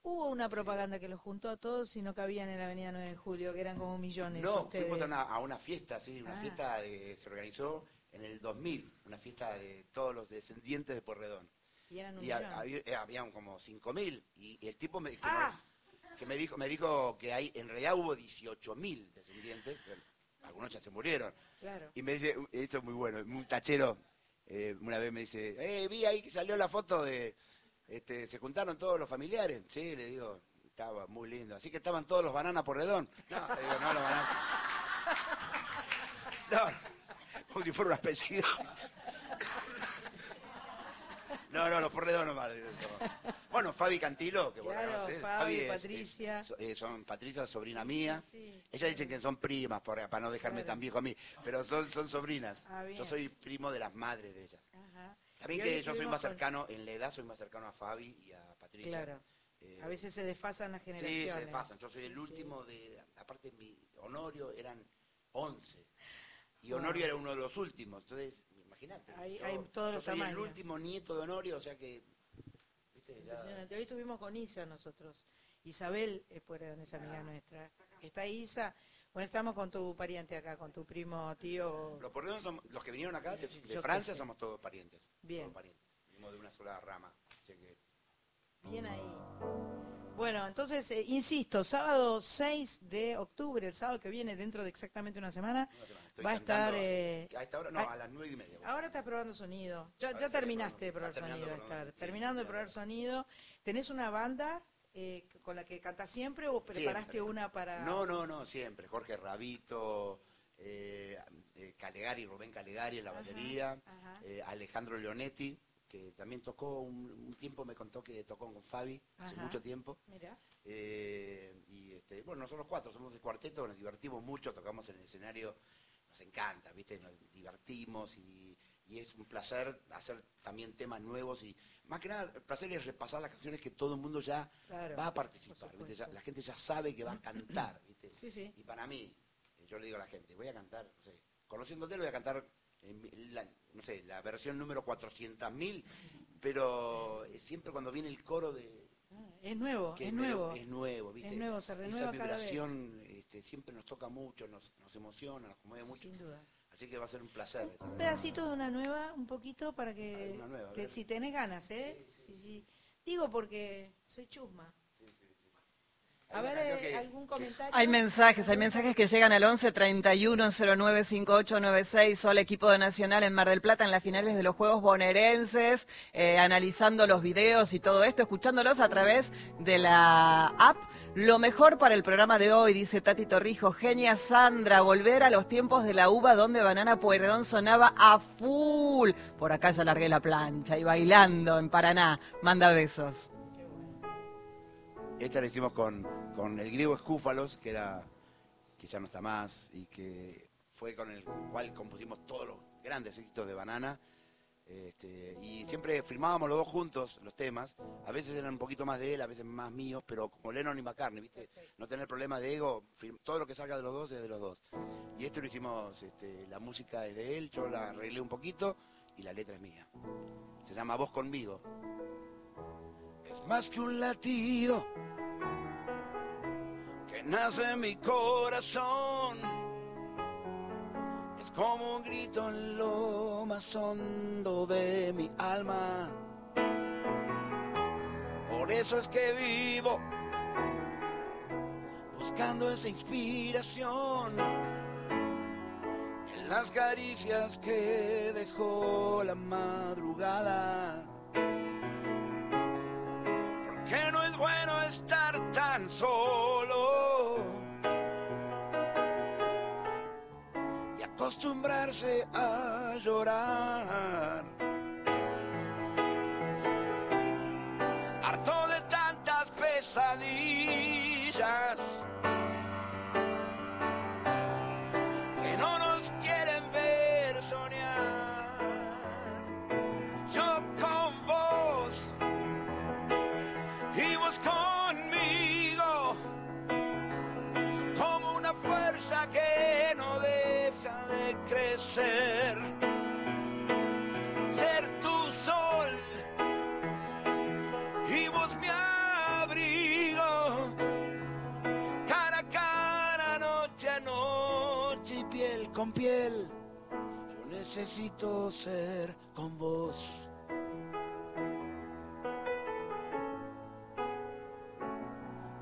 Hubo una propaganda que los juntó a todos y no cabían en la avenida 9 de julio, que eran como millones. No, ustedes. fuimos a una, a una fiesta, sí, una Ah. fiesta de- se organizó en el 2000, una fiesta de todos los descendientes de Porredón. Y eran un Y había, eh, habían como 5.000 y, y el tipo me, que, Ah. no- que me dijo me dijo que hay en realidad hubo 18.000 descendientes, que algunos ya se murieron. Claro. Y me dice, esto es muy bueno, un tachero, eh, una vez me dice, eh, vi ahí que salió la foto de, este, se juntaron todos los familiares. Sí, le digo, estaba muy lindo. Así que estaban todos los bananas por redón. No, le digo, no, los bananas. No, como si fuera un apellido. No, no, los porredón nomás. Bueno, Fabi Cantilo, que la Claro, conocés. Fabi, es- Patricia. es- eh, son Patricia, sobrina mía. sí. Ellas dicen que son primas, por- para no dejarme Claro. tan viejo a mí, pero son, son sobrinas. Ah, yo soy primo de las madres de ellas. También que yo soy más cercano, en la edad soy más cercano a Fabi y a Patricia. Claro. Eh, A veces se desfasan las Sí, generaciones. se desfasan. Yo soy Sí, el sí. último de, aparte mi Honorio eran 11. Y. Honorio era uno de los últimos. Entonces, imagínate. Hay- yo- hay todos yo los soy el tamaños. último nieto de Honorio, o sea que, viste, ya... Hoy estuvimos con Isa nosotros. Isabel es esa amiga nuestra. Está Isa. Bueno, estamos con tu pariente acá, con tu primo, tío. Los porredones son- los que vinieron acá de, Francia somos todos parientes. Bien. Todos parientes. Venimos de una sola rama. Bien ahí. Bueno, entonces, eh, insisto, sábado 6 de octubre, el sábado que viene, dentro de exactamente una semana, una semana. Estoy va a estar... cantando- eh, a esta hora, no, a las nueve y media. Ahora estás probando sonido. Ya, ya terminaste de probar sonido. terminando de Estar. sí, probar sonido. ¿Tenés una banda eh, con la que cantas siempre o preparaste Siempre. una para...? No, no, no, siempre. Jorge Rabito, eh, eh, Calegari, Rubén Calegari en la batería, ajá. eh, Alejandro Leonetti, que también tocó, un, un tiempo me contó que tocó con Fabi, hace mucho tiempo. Mira. Y este, bueno, nosotros cuatro somos el cuarteto, nos divertimos mucho, tocamos en el escenario, nos encanta, ¿viste? Nos divertimos y, y es un placer hacer también temas nuevos y más que nada el placer es repasar las canciones que todo el mundo ya Claro, va a participar, ¿viste? supuesto. Ya- la gente ya sabe que va a cantar, ¿viste? Sí, sí. Y para mí, eh, yo le digo a la gente, voy a cantar, no sé, conociéndote lo voy a cantar, mi- la, no sé, la versión número 400.000, pero eh, siempre cuando viene el coro de... Es nuevo, es nuevo. Es nuevo, ¿viste? Es nuevo, se renueva Esa cada vez. vibración este, siempre nos toca mucho, nos, nos emociona, nos conmueve mucho. Sin duda. Así que va a ser un placer. Un pedacito de una nueva, un poquito para que, Una nueva, te- si tenés ganas, ¿eh? Sí, sí. Digo porque soy chusma. A ver, eh, que- algún comentario. Hay mensajes, hay mensajes que llegan al 11 31 09 5896. Hola, equipo de Nacional en Mar del Plata en las finales de los Juegos Bonaerenses, eh, analizando los videos y todo esto, escuchándolos a través de la app. Lo mejor para el programa de hoy, dice Tati Torrijo, genia Sandra, volver a los tiempos de la uva donde Banana Pueyrredón sonaba a full. Por acá ya largué la plancha y bailando en Paraná. Manda besos. Esta la hicimos con, con el griego Escúfalos, que era que ya no está más y que fue con el cual compusimos todos los grandes éxitos de Banana. Este, y siempre filmábamos los dos juntos los temas. A veces eran un poquito más de él, a veces más míos, pero como Lennon y McCartney, ¿viste? No tener problema de ego, todo lo que salga de los dos es de los dos. Y esto lo hicimos, este, la música es de él, yo la arreglé un poquito y la letra es mía. Se llama Voz conmigo. Es más que un latido que nace en mi corazón. Como un grito en lo más hondo de mi alma. Por eso es que vivo buscando esa inspiración en las caricias que dejó la madrugada. Acostumbrarse a llorar. Necesito ser con vos.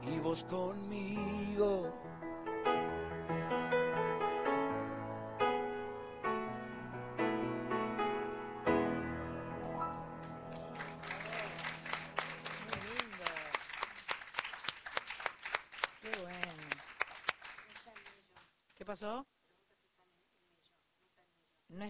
y vos conmigo. Qué bueno. ¿Qué pasó?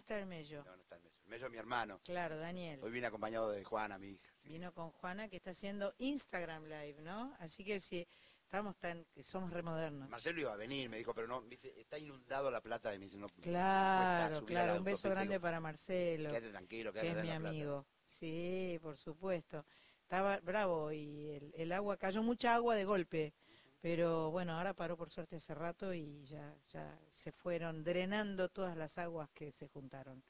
Está el mello. No, no está el Mello. El Mello es mi hermano. Claro, Daniel. Hoy vine acompañado de Juana, mi hija. Vino con Juana que está haciendo Instagram Live, ¿no? Así que si estamos tan, que somos remodernos. Marcelo iba a venir, me dijo, pero no, me dice, está inundado la plata de mí. No, Claro, claro, un beso grande Digo, para Marcelo, Quédate tranquilo, que quédate es en mi Plata. amigo. Sí, por supuesto. Estaba bravo y el, el agua, cayó mucha agua de golpe, pero bueno, ahora paró por suerte hace rato y ya, ya se fueron drenando todas las aguas que se juntaron.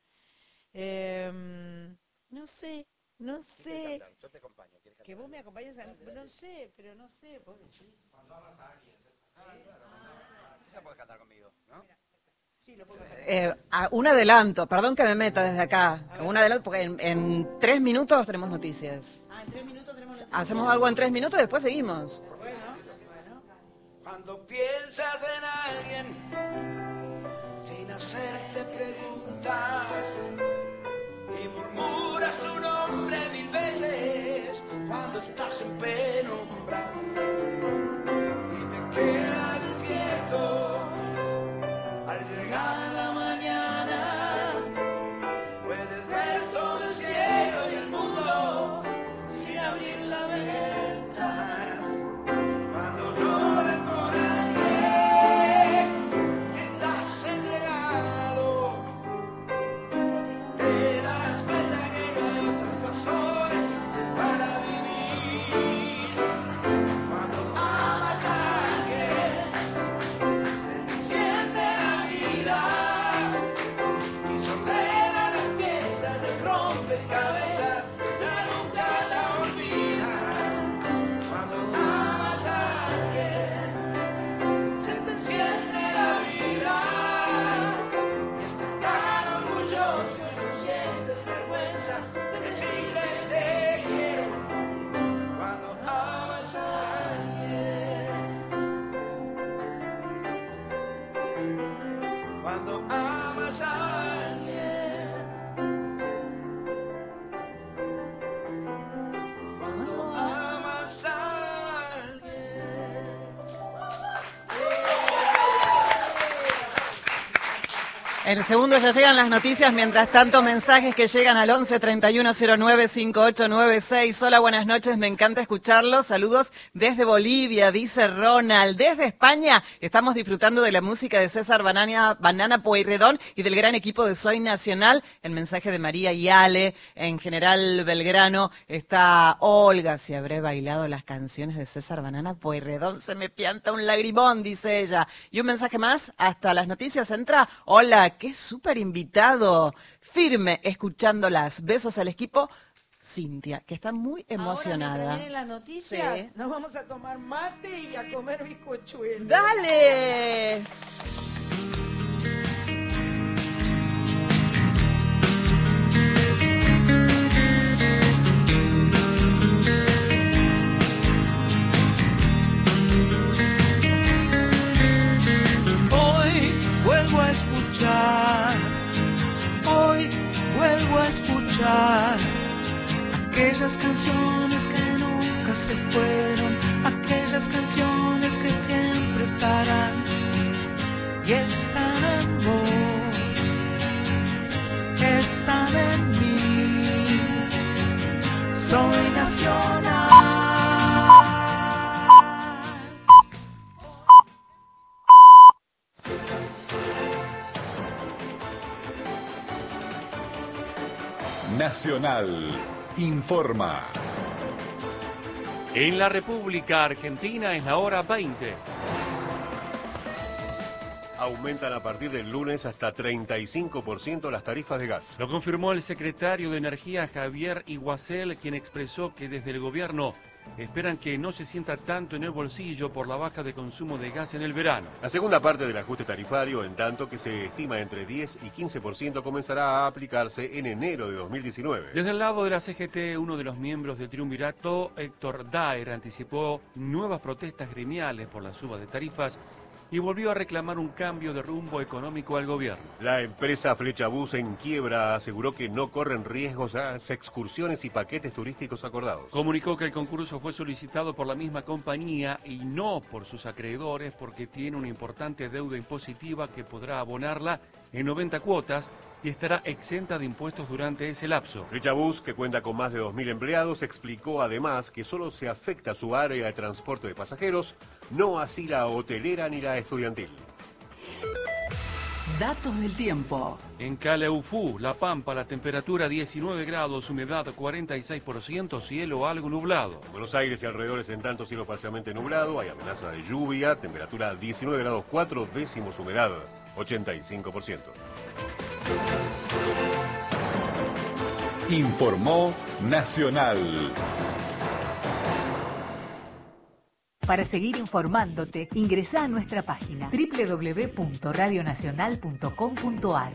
Em, no sé, no ¿Qué querés sé. cantar? Yo te acompaño. ¿quieres Que vos me acompañes a... No sé, pero no sé, vos decís. Esa podés cantar conmigo, ¿no? Sí, lo puedo cantar. Eh, a- un adelanto, perdón que me meta desde acá. Un adelanto, porque en, en tres minutos tenemos noticias. Ah, en tres minutos tenemos noticias. Hacemos algo en tres minutos y después seguimos. Bueno. Cuando piensas en alguien sin hacerte preguntas y murmuras su nombre mil veces cuando estás en penumbra En el segundo ya llegan las noticias, mientras tanto mensajes que llegan al 11 31 09 5896. Hola, buenas noches, me encanta escucharlos. Saludos desde Bolivia, dice Ronald. Desde España estamos disfrutando de la música de César Banana, Banana Pueyrredón y del gran equipo de Soy Nacional. El mensaje de María y Ale. En general Belgrano está Olga, si habré bailado las canciones de César Banana Pueyrredón. Se me pianta un lagrimón, dice ella. Y un mensaje más, hasta las noticias entra. Hola, qué súper invitado. Firme, escuchándolas. Besos al equipo. Cintia, que está muy Ahora, emocionada. mientras vienen las noticias, Sí. nos vamos a tomar mate y a comer bizcochuelos. ¡Dale! Hoy vuelvo a escuchar aquellas canciones que nunca se fueron, aquellas canciones que siempre estarán y están en vos, están en mí. Soy nacional. Nacional informa. En la República Argentina es la hora 20. Aumentan a partir del lunes hasta 35% las tarifas de gas. Lo confirmó el secretario de Energía Javier Iguacel, quien expresó que desde el gobierno esperan que no se sienta tanto en el bolsillo por la baja de consumo de gas en el verano. La segunda parte del ajuste tarifario, en tanto que se estima entre 10 y 15%, comenzará a aplicarse en enero de 2019. Desde el lado de la CGT, uno de los miembros del triunvirato, Héctor Daer, anticipó nuevas protestas gremiales por la suba de tarifas y volvió a reclamar un cambio de rumbo económico al gobierno. La empresa Flechabús en quiebra aseguró que no corren riesgos las excursiones y paquetes turísticos acordados. Comunicó que el concurso fue solicitado por la misma compañía y no por sus acreedores porque tiene una importante deuda impositiva que podrá abonarla en 90 cuotas y estará exenta de impuestos durante ese lapso. Flechabús, que cuenta con más de 2.000 empleados, explicó además que solo se afecta su área de transporte de pasajeros, no así la hotelera ni la estudiantil. Datos del tiempo. En Caleufú, La Pampa, la temperatura 19 grados, humedad 46%, cielo algo nublado. En Buenos Aires y alrededores en tanto cielo parcialmente nublado, hay amenaza de lluvia, temperatura 19 grados 4 décimos, humedad 85%. Informó Nacional. Para seguir informándote, ingresa a nuestra página www.radionacional.com.ar.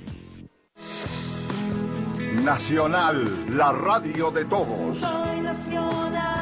Nacional, la radio de todos. Soy nacional,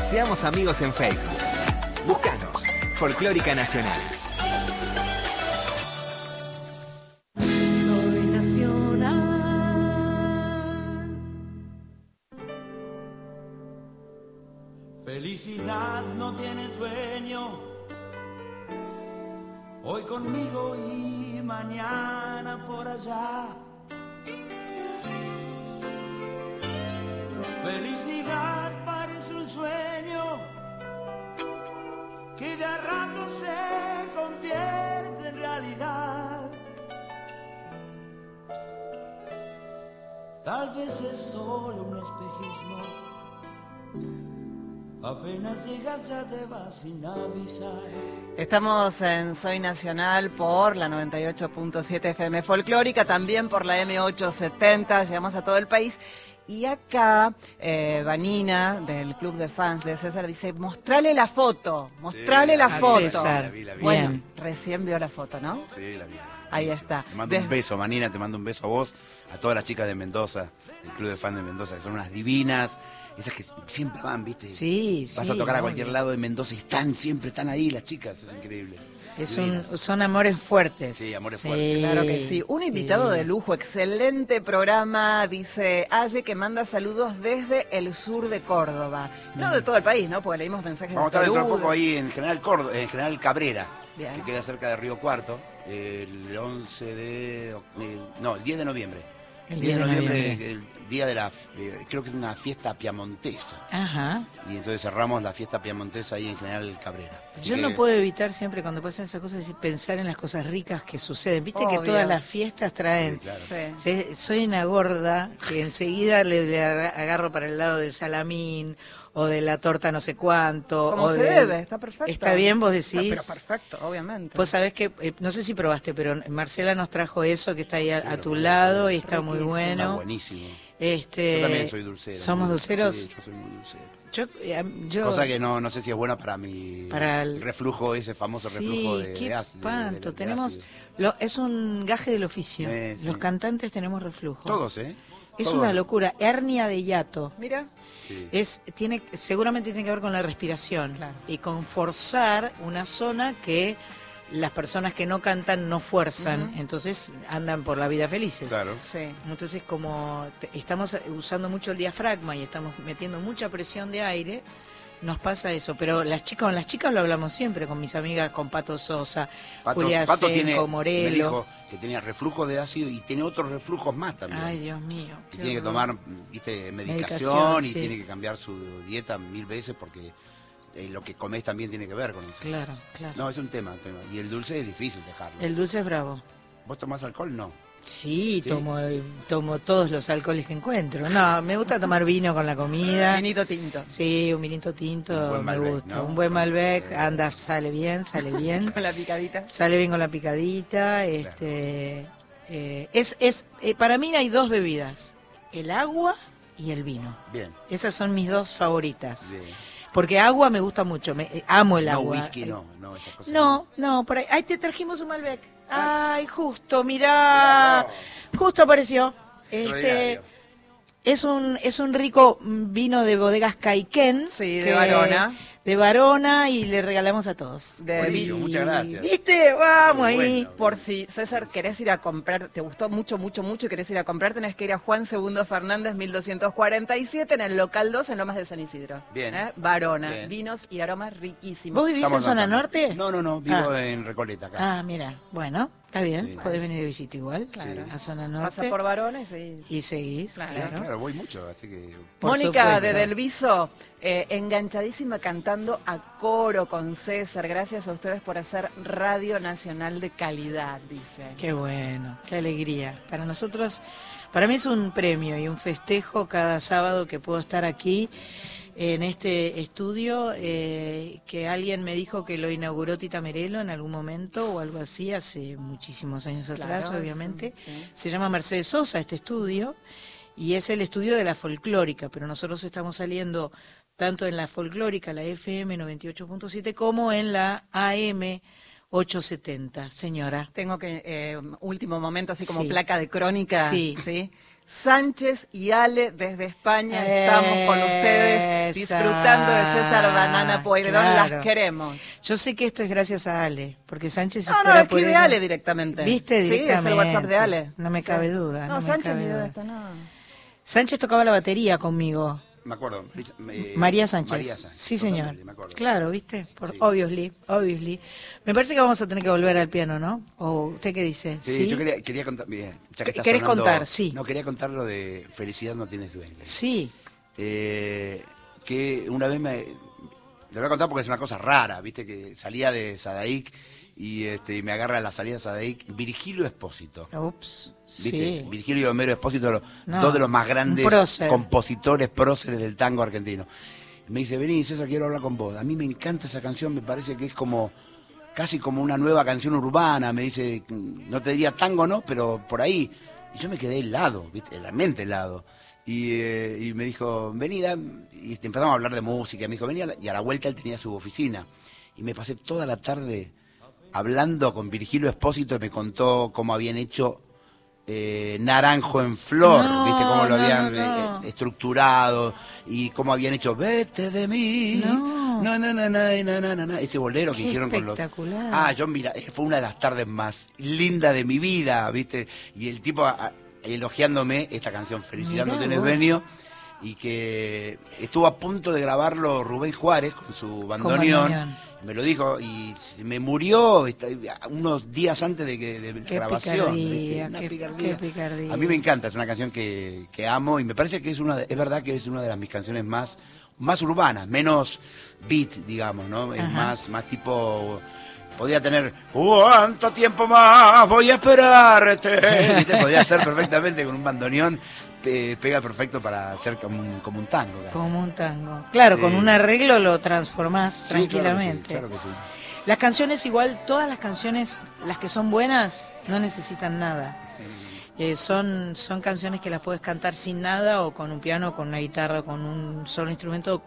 Seamos amigos en Facebook. Búscanos. Folclórica Nacional. Soy nacional. Felicidad no tiene dueño. Hoy conmigo y mañana por allá. Parece un sueño que de a rato se convierte en realidad. Tal vez es solo un espejismo. Apenas llegas ya te vas sin avisar. Estamos en Soy Nacional por la 98.7 FM Folclórica, también por la M870, llegamos a todo el país. Y acá, eh, Vanina, del club de fans de César, dice, mostrale la foto, mostrale la foto. César. La vi, la vi. Bueno, Bien. recién vio la foto, ¿no? Sí, la vi. Ahí está. Te mando Des- un beso, Manina, te mando un beso a vos, a todas las chicas de Mendoza, el club de fan de Mendoza, que son unas divinas, esas que siempre van, ¿viste? Sí, Vas sí, a tocar a cualquier lado de Mendoza y están, siempre están ahí las chicas, es increíble. Es un- son amores fuertes. Sí, amores fuertes. Claro que sí. Un invitado de lujo, excelente programa, dice Aye, que manda saludos desde el sur de Córdoba. No de todo el país, ¿no? Porque leímos mensajes Vamos a de estar dentro de poco ahí en General Córdoba, en General Cabrera, Bien. que queda cerca de Río Cuarto, el 11 de... el- no, el 10 de noviembre. El 10 de noviembre. el día de la... eh, creo que es una fiesta piamontesa. Ajá. Y entonces cerramos la fiesta piamontesa ahí en General Cabrera. Así Yo que- no puedo evitar siempre cuando pasan esas cosas decir, pensar en las cosas ricas que suceden. Viste que todas las fiestas traen. Sí, claro. Sí. Se- soy una gorda que enseguida le, le aga- agarro para el lado del salamín o de la torta no sé cuánto. Como o se del- debe, está perfecto. Está bien, vos decís. pero perfecto, obviamente. Vos sabés que, eh, no sé si probaste, pero Marcela nos trajo eso que está ahí a, a tu lado y está muy Riquísimo. Está bueno. buenísimo. Este, Yo también soy dulcero. ¿Somos muy- dulceros? Sí, yo soy muy dulcero. Yo, eh, yo- Cosa que no, no sé si es buena para mi Para el- reflujo, ese famoso reflujo de, qué de ácido, de- espanto. de- de tenemos, ácido. lo- es un gaje del oficio. Eh, sí. Los cantantes tenemos reflujo. Todos, ¿eh? Es Todos. una locura. Hernia de hiato. Mira, Sí. Es, tiene, seguramente tiene que ver con la respiración Claro. y con forzar una zona que las personas que no cantan no fuerzan, entonces andan por la vida felices. Claro. sí. Entonces como estamos usando mucho el diafragma y estamos metiendo mucha presión de aire, nos pasa eso. Pero las chicas, con las chicas lo hablamos siempre, con mis amigas, con Pato Sosa, Pato, Julia Pato Senco, tiene, me Morelo. dijo que tenía reflujo de ácido y tiene otros reflujos más también. Ay, Dios mío. y tiene que tomar, viste, medicación, Medicación, y sí. tiene que cambiar su dieta mil veces porque eh, lo que comes también tiene que ver con eso. Claro, claro. No, es un tema, un tema. Y el dulce es difícil dejarlo. El dulce es bravo. ¿Vos tomás alcohol? No. Sí, ¿Sí? Tomo, tomo todos los alcoholes que encuentro. No, me gusta tomar vino con la comida. Vinito tinto. Sí, un vinito tinto Un buen me gusta. ¿no? Un buen Malbec, Eh. anda, sale bien, sale bien. Con la picadita. sale bien con la picadita. Este, eh, es, es, eh, para mí hay dos bebidas, el agua y el vino. Bien. Esas son mis dos favoritas. bien. Porque agua me gusta mucho, me, eh, amo el no, agua. whisky no, no, esas cosas. No, no, por ahí. Ay, te trajimos un Malbec. Ay, justo, mirá. Justo apareció. Este, es un, es un rico vino de bodegas Caiquén. Sí, de Varona. De Varona y le regalamos a todos. De Buenísimo, muchas gracias. ¿Viste? Vamos Muy ahí. bueno. Por si, César, querés ir a comprar, te gustó mucho, mucho, mucho y querés ir a comprar, tenés que ir a Juan Segundo Fernández, 1247, en el local 2, en Lomas de San Isidro. Bien. ¿Eh? Varona, Bien. vinos y aromas riquísimos. ¿Vos vivís Estamos en zona norte? No, no, no, vivo Ah. en Recoleta acá. Ah, mira. Bueno, está bien. Sí. Podés venir de visita igual. Claro. A zona norte. por Varona y seguís. Y seguís, Claro. claro. Claro, voy mucho, así que... Por Mónica supuesto. de Delviso, eh, enganchadísima cantando a coro con César. Gracias a ustedes por hacer Radio Nacional de calidad, dice. Qué bueno, qué alegría. Para nosotros, para mí es un premio y un festejo cada sábado que puedo estar aquí en este estudio, eh, que alguien me dijo que lo inauguró Tita Merelo en algún momento o algo así, hace muchísimos años atrás, obviamente. sí, sí. Se llama Mercedes Sosa este estudio y es el estudio de la folclórica, pero nosotros estamos saliendo tanto en la folclórica, la FM 98.7, como en la AM 870. Señora. Tengo que, eh, último momento, así como Sí. placa de crónica. Sí. Sánchez y Ale desde España estamos con ustedes disfrutando de César Banana Pueyrredón. Claro. Las queremos. Yo sé que esto es gracias a Ale, porque Sánchez No, no, escribe ella- Ale directamente. ¿Viste? Sí, es el Directamente. WhatsApp de Ale. No me Sí. cabe duda. No, me Sánchez cabe duda. duda está, no. Sánchez tocaba la batería conmigo. Me acuerdo. María Sánchez. María Sánchez, sí, señor. totalmente, me acuerdo. Claro, ¿viste? Por obviously, obviously. Me parece que vamos a tener que volver al piano, ¿no? ¿O usted qué dice? Sí, yo quería, quería contar. mira, ya que está ¿Querés sonando- contar? Sí. No, quería contar lo de Felicidad no tienes dueño. Sí. Eh, que una vez me. Te voy a contar porque es una cosa rara, viste, que salía de Sadaic y, este, y me agarra a la salida de Sadaic Virgilio Espósito. Ups. ¿Viste? Sí. Virgilio y Homero Espósito, No, dos de los más grandes prócer. compositores próceres del tango argentino. Me dice, vení, César, quiero hablar con vos. A mí me encanta esa canción, me parece que es como casi como una nueva canción urbana. Me dice, no te diría tango, no, pero por ahí. Y yo me quedé helado, ¿viste? realmente helado. Y, eh, y me dijo, vení, da-". y empezamos a hablar de música. Me dijo, vení, a la- y a la vuelta él tenía su oficina. Y me pasé toda la tarde hablando con Virgilio Espósito, me contó cómo habían hecho eh, Naranjo en Flor, No, ¿viste? Cómo lo habían no, no. eh, estructurado y cómo habían hecho Vete de mí. No, no, no, no, no, no, no, no. Ese bolero que hicieron con los. Ah, yo mira, eh, fue una de las tardes más lindas de mi vida, ¿viste? Y el tipo a- elogiándome esta canción, tenés vos. dueño, y que estuvo a punto de grabarlo Rubén Juárez con su bandoneón. bandoneón. Me lo dijo y me murió unos días antes de que de Qué grabación. picardía, ¿viste? Una qué, picardía. qué picardía. A mí me encanta, es una canción que, que amo y me parece que es una de- es verdad que es una de las mis canciones más más urbanas, menos beat, digamos, ¿no? Es más más tipo podría tener ¿Cuánto tiempo más voy a esperarte? ¿Viste? Podría ser perfectamente con un bandoneón pe- pega perfecto para hacer como un, como un tango. casi. Como un tango. Claro, con un arreglo lo transformás claro que tranquilamente. claro que sí. Las canciones igual, todas las canciones, las que son buenas, no necesitan nada. Eh, son, son canciones que las puedes cantar sin nada o con un piano, con una guitarra, o con un solo instrumento.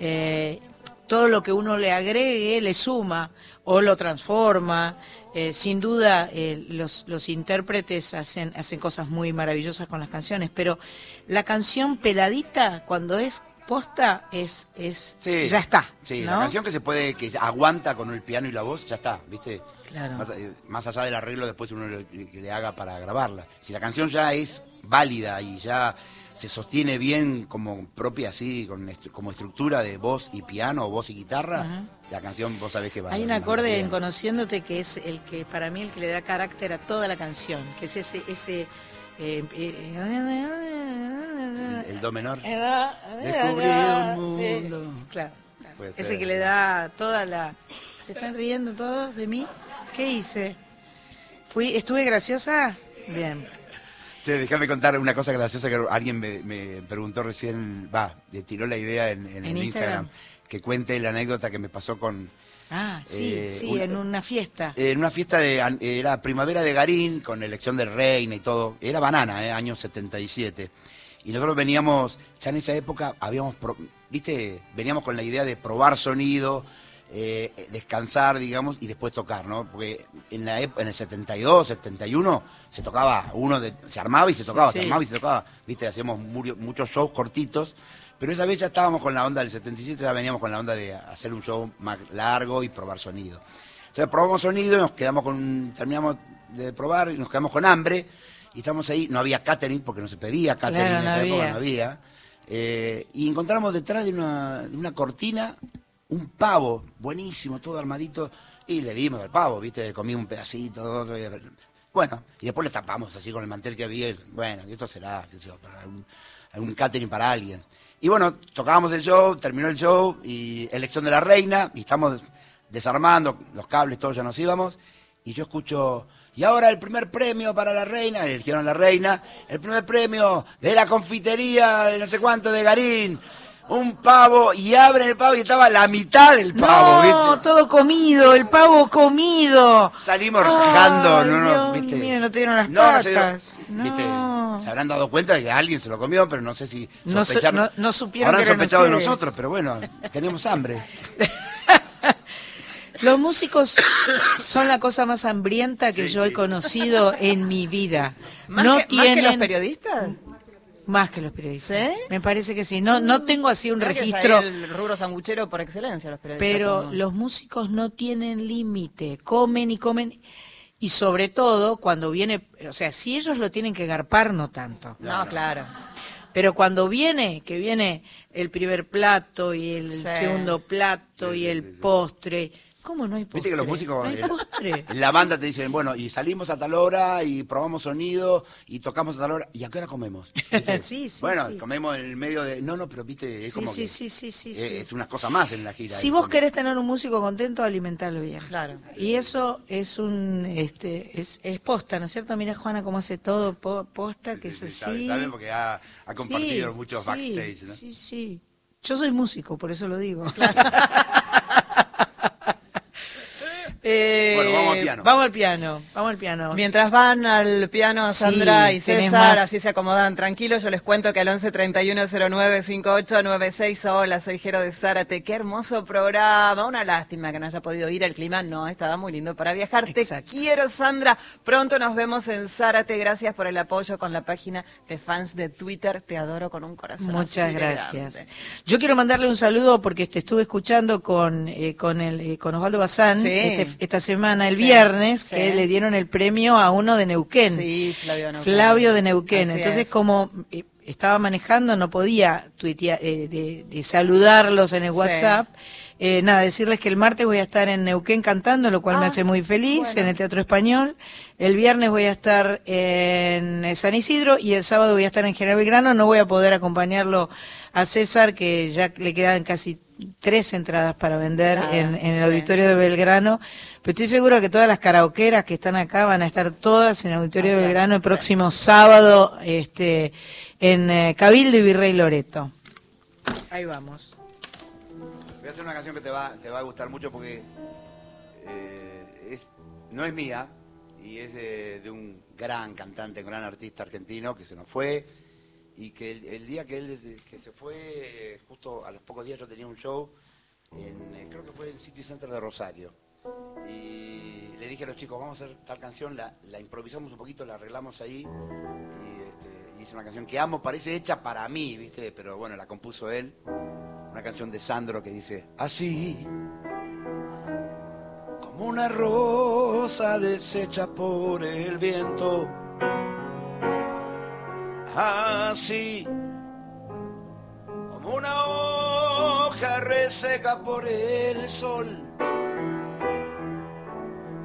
Eh, todo lo que uno le agregue le suma o lo transforma. Eh, sin duda, eh, los, los intérpretes hacen, hacen cosas muy maravillosas con las canciones, pero la canción peladita, cuando es posta, es, es Sí, ya está. Sí, ¿no? la canción que se puede, que aguanta con el piano y la voz, ya está, ¿viste? Claro. Más, eh, más allá del arreglo, después uno le, le- le haga para grabarla. Si la canción ya es válida y ya se sostiene bien como propia, así, con como estructura de voz y piano, voz y guitarra. La canción vos sabés que va Hay un acorde en Conociéndote que es el que para mí el que le da carácter a toda la canción, que es ese ese eh, eh, El do menor. Descubrí un mundo. claro, ese que le da toda la ¿Se están riendo todos de mí? ¿Qué hice? Fui estuve graciosa? Bien. Che, déjame contar una cosa graciosa que alguien me, me preguntó recién, va, tiró la idea en, en ¿En el Instagram? Instagram, que cuente la anécdota que me pasó con, Ah, sí, Eh, sí, en una fiesta. En una fiesta de era primavera de Garín con elección del reina y todo. Era banana, eh, año 77. Y nosotros veníamos, ya en esa época habíamos, viste, veníamos con la idea de probar sonido, eh, descansar, digamos, y después tocar, ¿no? Porque en, la, en el 72, 71 se tocaba, uno de- se armaba y se tocaba, Sí, se armaba y se tocaba, viste, hacíamos muchos shows cortitos. Pero esa vez ya estábamos con la onda del 77, ya veníamos con la onda de hacer un show más largo y probar sonido. Entonces probamos sonido, y nos quedamos con, terminamos de probar y nos quedamos con hambre. Y estamos ahí, no había catering porque no se pedía catering Claro, en no esa época, había. no había. Eh, y encontramos detrás de una, de una cortina un pavo, buenísimo, todo armadito. Y le dimos al pavo, ¿viste? Comí un pedacito, otro. y- bueno, y después le tapamos así con el mantel que había. y, bueno, y esto será, qué sé yo, para algún, algún catering para alguien. Y bueno, tocábamos el show, terminó el show y elección de la reina, y estamos des- desarmando los cables, todos ya nos íbamos, y yo escucho, y ahora el primer premio para la reina, eligieron la reina, el primer premio de la confitería de no sé cuánto de Garín, un pavo, y abren el pavo y estaba la mitad del pavo, no, ¿viste? todo comido, el pavo comido. Salimos rajando, no nos, Dios ¿viste? mío, no te dieron las No, no se dieron- patas. ¿viste? No. Se habrán dado cuenta de que alguien se lo comió, pero no sé si No su- sospecharon- no- no supieron Habrán que eran sospechado de nosotros, pero bueno, teníamos hambre. Los músicos son la cosa más hambrienta que yo he conocido en mi vida. ¿Más, no que, más que tienen los periodistas? Más que los periodistas. ¿Sí? Me parece que sí. No, no tengo así un Creo que es registro. ahí el rubro sanguchero por excelencia, los periodistas. Pero somos. los músicos no tienen límite, comen y comen. Y sobre todo cuando viene, o sea, si ellos lo tienen que garpar, no tanto. No, claro. Pero cuando viene, que viene el primer plato y el Sí. segundo plato y el postre, ¿cómo no hay postre? Viste que los músicos No hay postre. en la banda te dicen, bueno, y salimos a tal hora y probamos sonido y tocamos a tal hora. ¿Y a qué hora comemos? Sí, sí, Bueno, sí. comemos en el medio de... No, no, pero viste, es Sí, como sí, que sí, sí, sí, es, sí. es una cosa más en la gira. Si vos querés tener un músico contento, alimentalo bien. Claro. Y eso es un, este, es, es posta, ¿no es cierto? Mira Juana cómo hace todo po- posta, que eso Sí, sí. sabe, sabe porque ha, ha compartido Sí, muchos sí, backstage, ¿no? Sí, sí. Yo soy músico, por eso lo digo. Eh, Bueno, vamos al piano. Vamos al piano, vamos al piano. Mientras van al piano Sí, Sandra y César, así se acomodan tranquilos, yo les cuento que al 11 31 09 5896, hola, soy Jero de Zárate, qué hermoso programa, una lástima que no haya podido ir, el clima no estaba muy lindo para viajar, te quiero Sandra, pronto nos vemos en Zárate, gracias por el apoyo con la página de fans de Twitter, te adoro con un corazón. Muchas gracias. grande. Yo quiero mandarle un saludo porque te estuve escuchando con eh, con el eh, con Osvaldo Bazán Sí. este- esta semana, el Sí, viernes, sí. que le dieron el premio a uno de Neuquén. Sí, Flavio de Neuquén. Flavio de Neuquén. Así Entonces, es. como eh, estaba manejando, no podía tuitear, eh, de, de saludarlos en el. WhatsApp. Eh, nada, decirles que el martes voy a estar en Neuquén cantando, lo cual me Ah, hace muy feliz, bueno. en el Teatro Español. El viernes voy a estar en eh, San Isidro y el sábado voy a estar en General Belgrano. No voy a poder acompañarlo a César, que ya le quedan casi tres entradas para vender Ah, en, en el auditorio de Belgrano. Pero estoy seguro que todas las karaokeras que están acá van a estar todas en el auditorio de Belgrano el próximo sábado este, en eh, Cabildo y Virrey Loreto. Ahí vamos. Voy a hacer una canción que te va, te va a gustar mucho porque eh, es, no es mía y es de, de un gran cantante, un gran artista argentino que se nos fue y que el, día que él que se fue, eh, justo a los pocos días yo tenía un show eh, creo que fue el City Center de Rosario. Y le dije a los chicos, vamos a hacer tal canción, la, la improvisamos un poquito, la arreglamos ahí y este, hice una canción que amo, parece hecha para mí, ¿viste? Pero bueno, la compuso él. Una canción de Sandro que dice, así, como una rosa deshecha por el viento, así, como una hoja reseca por el sol,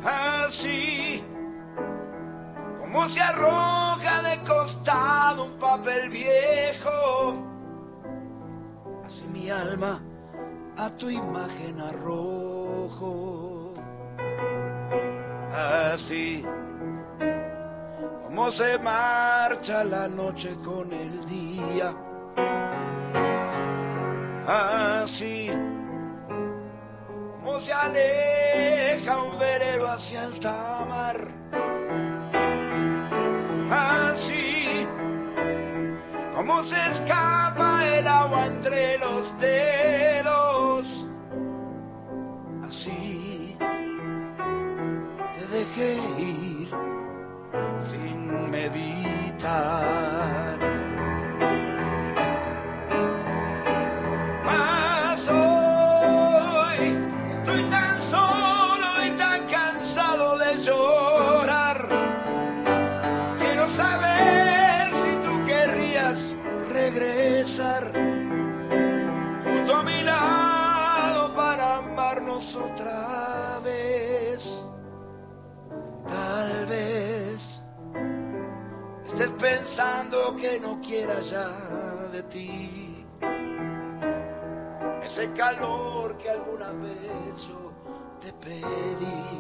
así, como se arroja de costado un papel viejo, así mi alma a tu imagen arrojo. Así como se marcha la noche con el día. Así como se aleja un velero hacia alta mar. Así como se escapa el agua entre los dedos. Así te dejé 他。Que no quiera ya de ti. Ese calor que alguna vez yo te pedí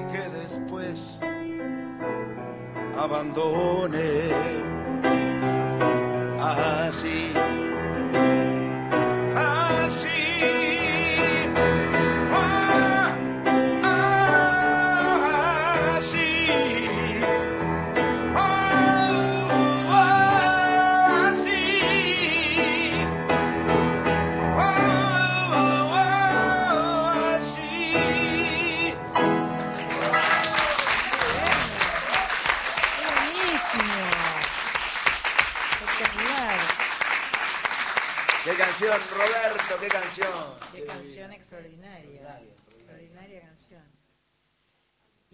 y que después abandone. Así ¡Qué canción! Qué canción extraordinaria. Extraordinaria canción.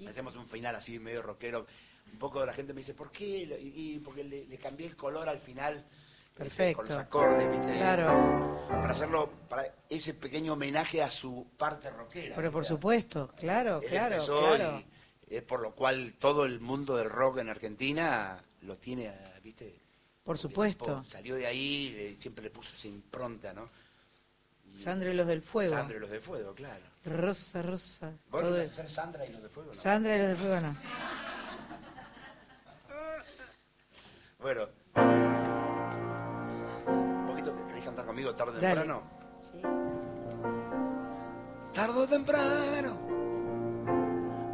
Hacemos un final así, medio rockero. Un poco la gente me dice, ¿por qué? Y, y porque le, le cambié el color al final. este, Perfecto. con los acordes, ¿viste? Claro. Para hacerlo, para ese pequeño homenaje a su parte rockera. Pero por supuesto, claro, Él claro, empezó claro. y es por lo cual todo el mundo del rock en Argentina lo tiene, ¿viste? Por supuesto. Salió de ahí, le- siempre le puso esa impronta, ¿no? Sandra y los del fuego. Sandra y los de fuego, claro. Rosa, rosa. ¿Vos todo no vas a eso. ser Sandra y los de fuego, no? Sandra y los del fuego no. Bueno. Un poquito, ¿querés cantar conmigo tarde o temprano? Tarde tarde o temprano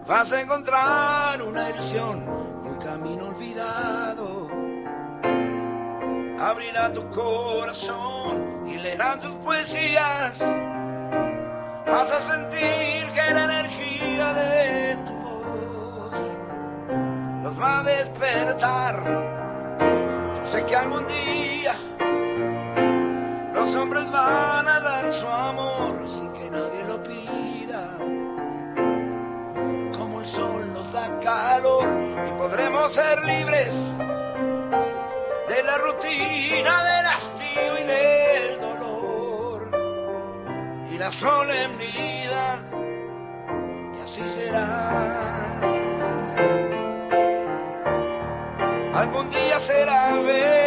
vas a encontrar una ilusión, un camino olvidado. Abrirá tu corazón y leerán tus poesías. Vas a sentir que la energía de tu voz los va a despertar. Yo sé que algún día los hombres van a dar su amor sin que nadie lo pida. Como el sol nos da calor y podremos ser libres de la rutina, del hastío y del dolor y la solemnidad. Y así será. Algún día será verdad.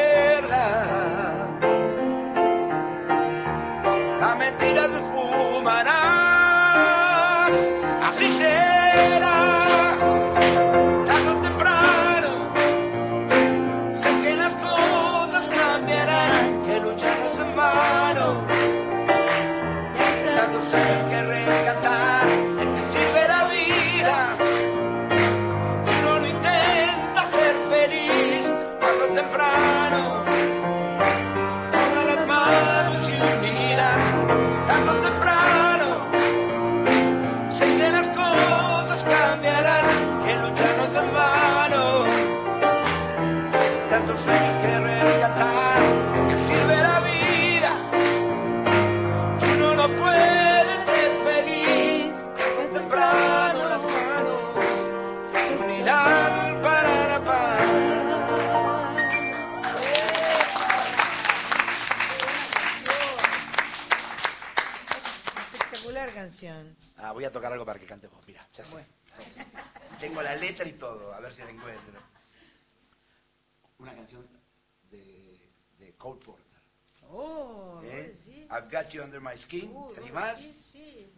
My Skin, ¿te animás? sí. Sí.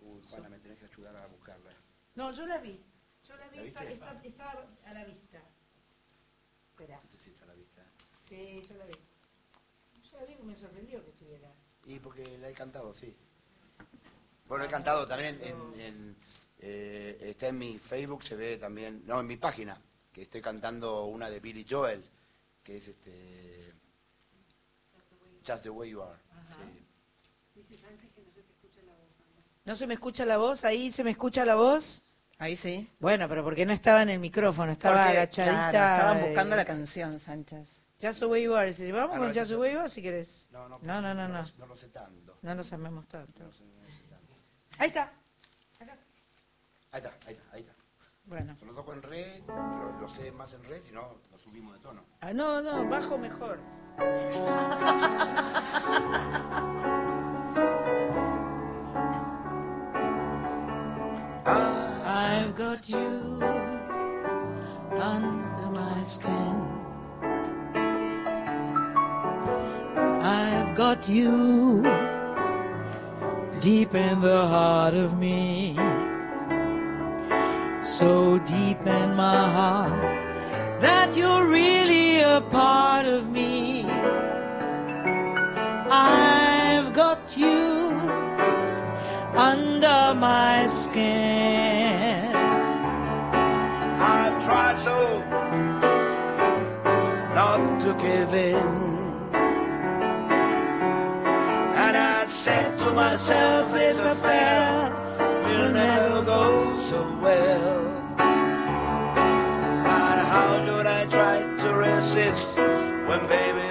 Uy, Juana, me tenés que ayudar a buscarla. No, yo la vi. Yo la vi, ¿La está, está- está a la vista. Espera. No sé si está a la vista. Sí, yo la vi. Yo la vi porque me sorprendió que estuviera. Y porque la he cantado, sí. Bueno, he cantado también en, en- en, eh, está en mi Facebook, se ve también, no, en mi página, que estoy cantando una de Billy Joel, que es este Just the Way You Are. sí. Dice Sánchez que no se te escucha la voz. ¿No se me escucha la voz? ¿Ahí se me escucha la voz? Ahí sí. Bueno, pero porque no estaba en el micrófono, estaba Porque, agachadita. claro, estaban eh, buscando la canción, Sánchez. Just the way you are. Dice, Vamos Ah, con no, Just the way you are si querés. No, no, no, no, no. no No, lo- no lo sé tanto. No lo sabemos tanto. Ahí está. Ahí está, ahí está, ahí está. Bueno. Se lo toco en re, lo, lo sé más en re, si no, lo subimos de tono. Ah, no, no, bajo mejor. I've got you under my skin. I've got you deep in the heart of me. So deep in my heart that you're really a part of me. I've got you under my skin. I've tried so not to give in. And I said to myself, this affair will never go so well. To resist when, baby,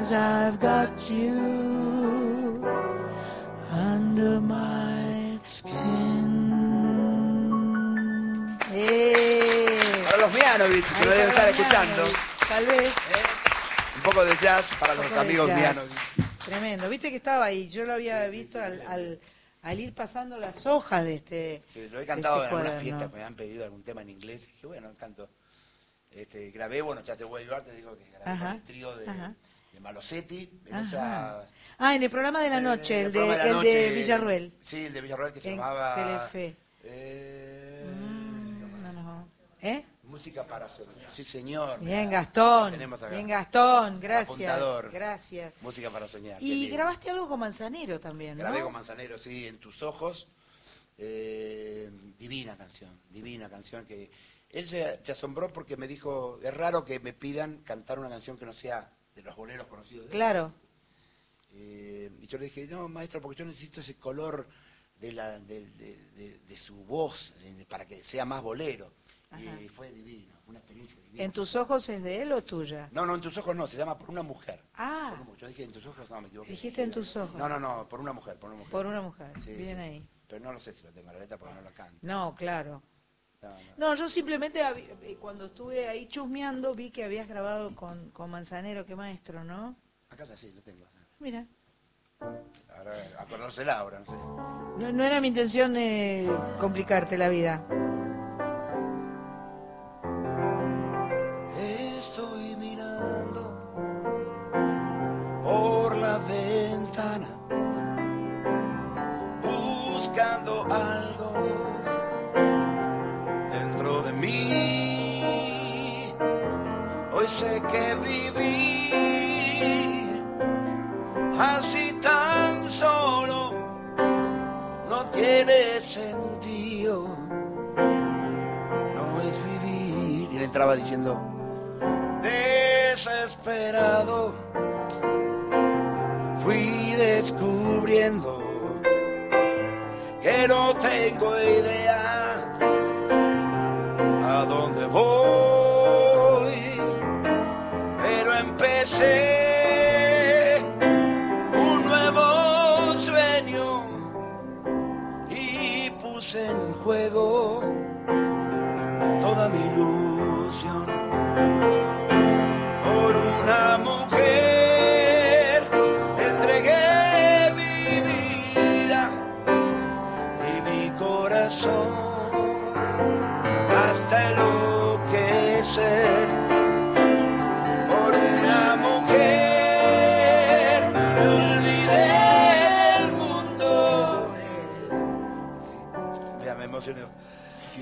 Cause I've got you under my skin. ¡Eh! Para los Mianovich, que Ahí lo deben estar escuchando. Tal vez. Un poco de jazz para los amigos. Mianovich. Tremendo. Viste que estaba ahí. Yo lo había visto al, al, al ir pasando las hojas de este. Sí, lo he cantado este en algunas cuaderno. fiestas, me han pedido algún tema en inglés. Y dije, bueno, canto. Este, grabé, bueno, ya se Way te digo que grabé con el trío de, ajá. Malosetti, Ajá. Velosa, Ah, en el programa de la eh, noche, el, el de, programa de la el noche, de Villarruel. Sí, el de Villarruel que se en llamaba Telefe. eh, Mm, no, no. ¿Eh? Música para soñar. Sí, señor. Bien, mirá, Gastón. Bien, Gastón. Gracias. apuntador. Gracias. Música para soñar. Y grabaste algo con Manzanero también, ¿no? Grabé con Manzanero, sí, en tus ojos. Eh, divina canción, divina canción que él se, se asombró porque me dijo, es raro que me pidan cantar una canción que no sea de los boleros conocidos. de él". Claro. Eh, y yo le dije, no, maestro, porque yo necesito ese color de, la, de, de- de- su voz para que sea más bolero. Y fue divino, una experiencia divina. ¿En tus ojos es de él o tuya? No, no, en tus ojos no, se llama Por una mujer. Ah, una- yo dije en tus ojos, no, me equivoqué. dijiste en tus ojos. No, no, no, por una mujer, por una mujer. Por una mujer. Sí, Bien sí. ahí. Pero no lo sé si lo tengo la letra porque no la canto. No, claro. No, yo simplemente eh, cuando estuve ahí chusmeando vi que habías grabado con, con Manzanero, qué maestro, ¿no? Acá está, sí, lo tengo. Mira. Ahora, no sé. No, no era mi intención eh, complicarte la vida. Estoy Sé que vivir así tan solo no tiene sentido. No es vivir. Y le entraba diciendo, desesperado fui descubriendo que no tengo idea a dónde voy, empecé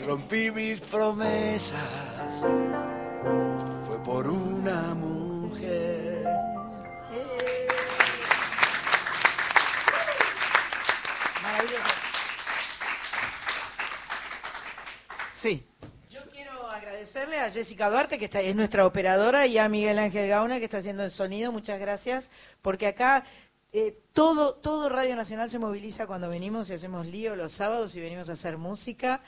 rompí mis promesas fue por una mujer. Maravilloso. Sí. Yo quiero agradecerle a Jessica Duarte, que está, es nuestra operadora, y a Miguel Ángel Gauna, que está haciendo el sonido. Muchas gracias, porque acá eh, todo, todo Radio Nacional se moviliza cuando venimos y hacemos lío los sábados y venimos a hacer música.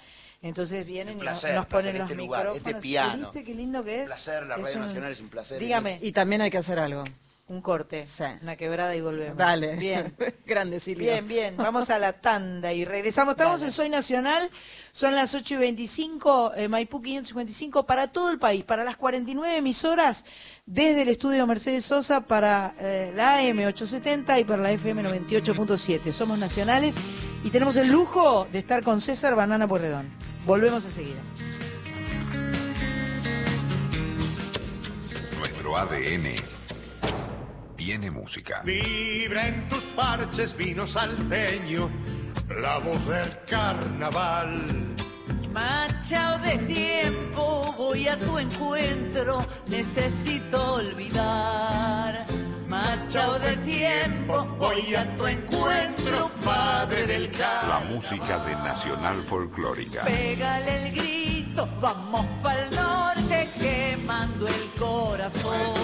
Entonces vienen y nos- ponen los este lugar, micrófonos. este piano. ¿Viste qué lindo que es? Un placer, la Es Radio un- Nacional es un placer. Dígame, Y también hay que hacer algo. un corte, Sí. una quebrada y volvemos. Dale. Bien. Grande, Silvia. Bien, bien, vamos a la tanda y regresamos. Estamos en Soy Nacional, son las 8 y 25, eh, Maipú 555, para todo el país, para las 49 emisoras, desde el estudio Mercedes Sosa para eh, la AM 870 y para la FM 98.7. Somos nacionales y tenemos el lujo de estar con César Banana Porredón. Volvemos enseguida. Nuestro ADN tiene música. Vibra en tus parches vino salteño, la voz del carnaval. Machao de tiempo, voy a tu encuentro, necesito olvidar. Machao de tiempo, voy a tu encuentro, padre del La car. música de Nacional Folclórica. Pégale el grito, vamos pa'l norte, quemando el corazón.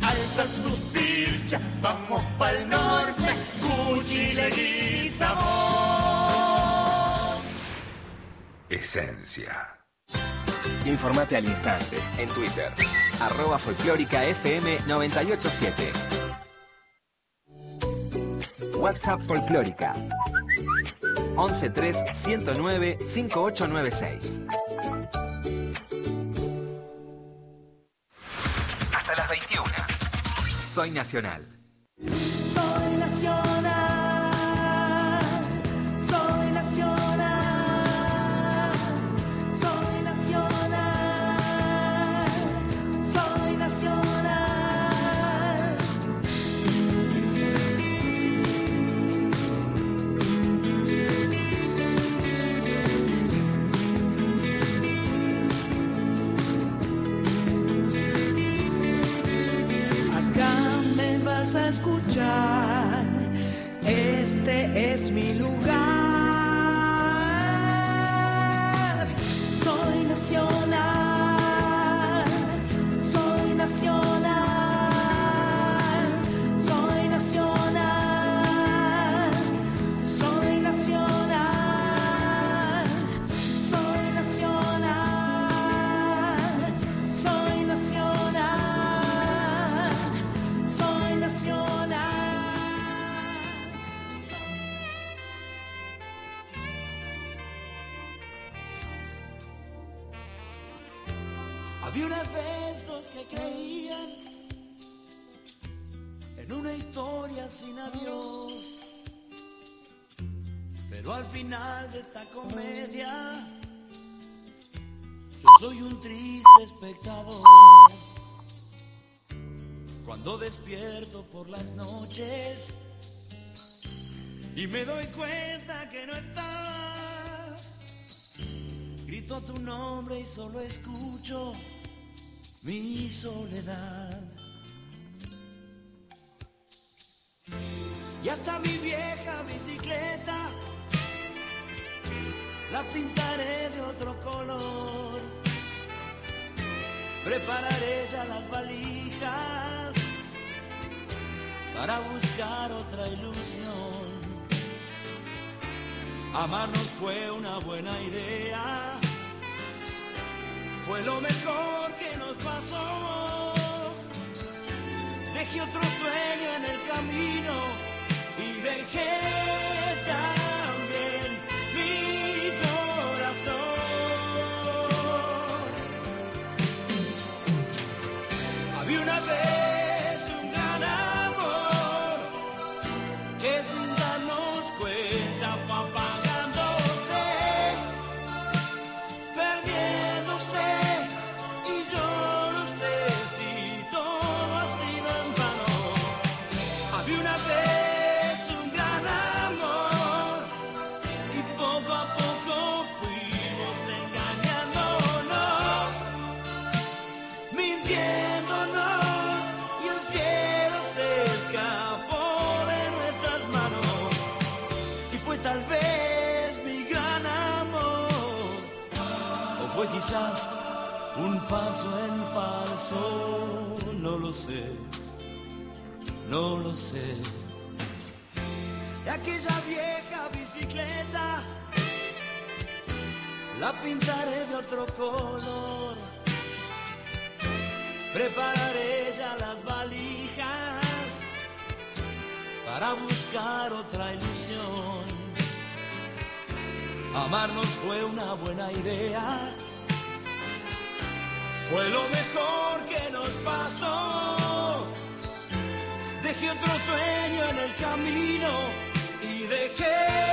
Alza tus pilchas, vamos pa'l norte, Cuchi le guisamos. Es esencia. Informate al instante en Twitter. Arroba folclórica FM 987. WhatsApp folclórica. 113 109 5896. Hasta las 21. Soy Nacional. Soy nacional, soy nacional, a escuchar, este es mi lugar. Soy nacional, soy nacional, en una historia sin adiós. Pero al final de esta comedia, yo soy un triste espectador. Cuando despierto por las noches y me doy cuenta que no estás, grito tu nombre y solo escucho mi soledad. Y hasta mi vieja bicicleta la pintaré de otro color. Prepararé ya las valijas para buscar otra ilusión. Amarnos fue una buena idea, fue lo mejor que nos pasó. Dejé otro sueño en el camino y dejé no lo sé, no lo sé. Y aquella vieja bicicleta la pintaré de otro color. Prepararé ya las valijas para buscar otra ilusión. Amarnos fue una buena idea, fue lo mejor que nos pasó. Dejé otro sueño en el camino y dejé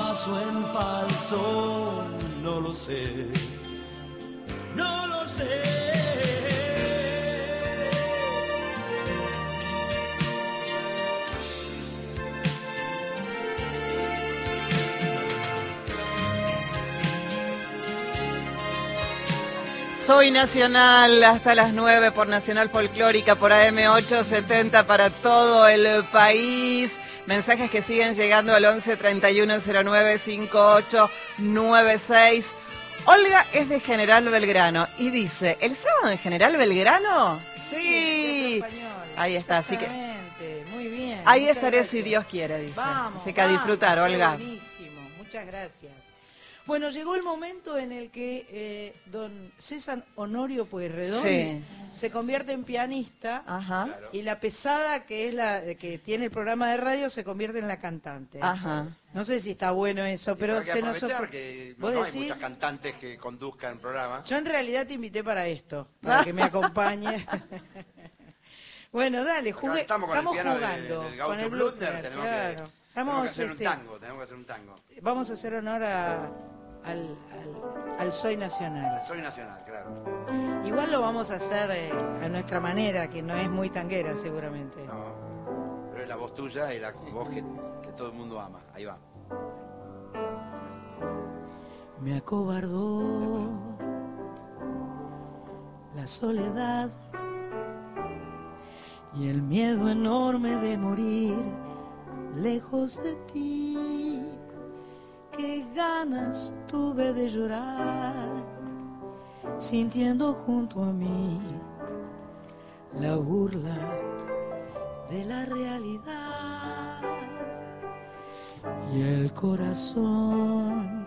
paso en falso, no lo sé, no lo sé. Soy Nacional hasta las 9 por Nacional Folclórica, por AM870 para todo el país. Mensajes que siguen llegando al 11 31 09 5896. Olga es de General Belgrano y dice, ¿el sábado en General Belgrano? Sí. Ahí está, así que Muy bien. ahí estaré gracias. si Dios quiere, dice. Vamos, Así que a disfrutar, Olga. Buenísimo, muchas gracias. Bueno, llegó el momento en el que eh, don César Honorio Pueyrredón Sí. se convierte en pianista Ajá. y la pesada que es la que tiene el programa de radio se convierte en la cantante. Ajá. No sé si está bueno eso, pero hay se nos que ¿Vos no hay decís? muchas cantantes que conduzcan el programa. Yo en realidad te invité para esto, para que me acompañe. bueno, dale, jugué, estamos con el piano de- jugando del gaucho con el Blutner, Blutner, tenemos, claro. que, tenemos Estamos, que hacer este, un tango, tenemos que hacer un tango. Vamos a hacer honor a- al, al- al Soy Nacional. Soy nacional, claro. Igual lo vamos a hacer eh, a nuestra manera, que no es muy tanguera seguramente. Pero es la voz tuya y la voz que, que todo el mundo ama. Ahí va. Me acobardó la soledad y el miedo enorme de morir lejos de ti. Qué ganas tuve de llorar sintiendo junto a mí la burla de la realidad y el corazón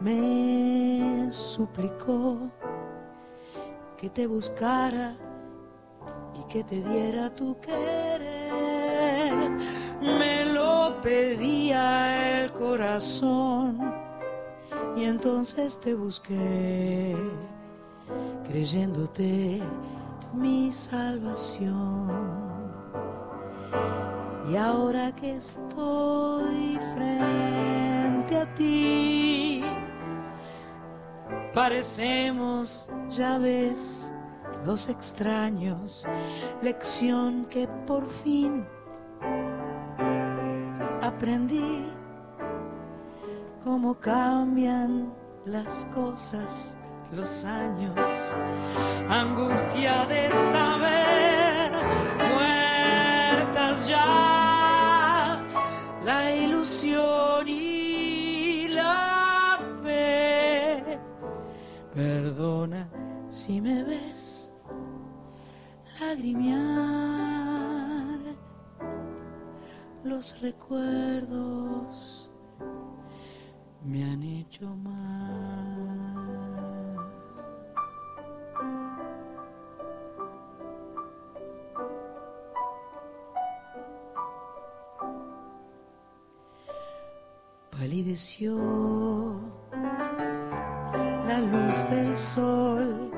me suplicó que te buscara y que te diera tu querer. Me lo pedía el corazón y entonces te busqué creyéndote mi salvación. Y ahora que estoy frente a ti, parecemos, ya ves, dos extraños, lección que por fin aprendí cómo cambian las cosas, los años, angustia de saber, muertas ya, la ilusión y la fe. Perdona si me ves lagrimear los recuerdos me han hecho mal. Palideció la luz del sol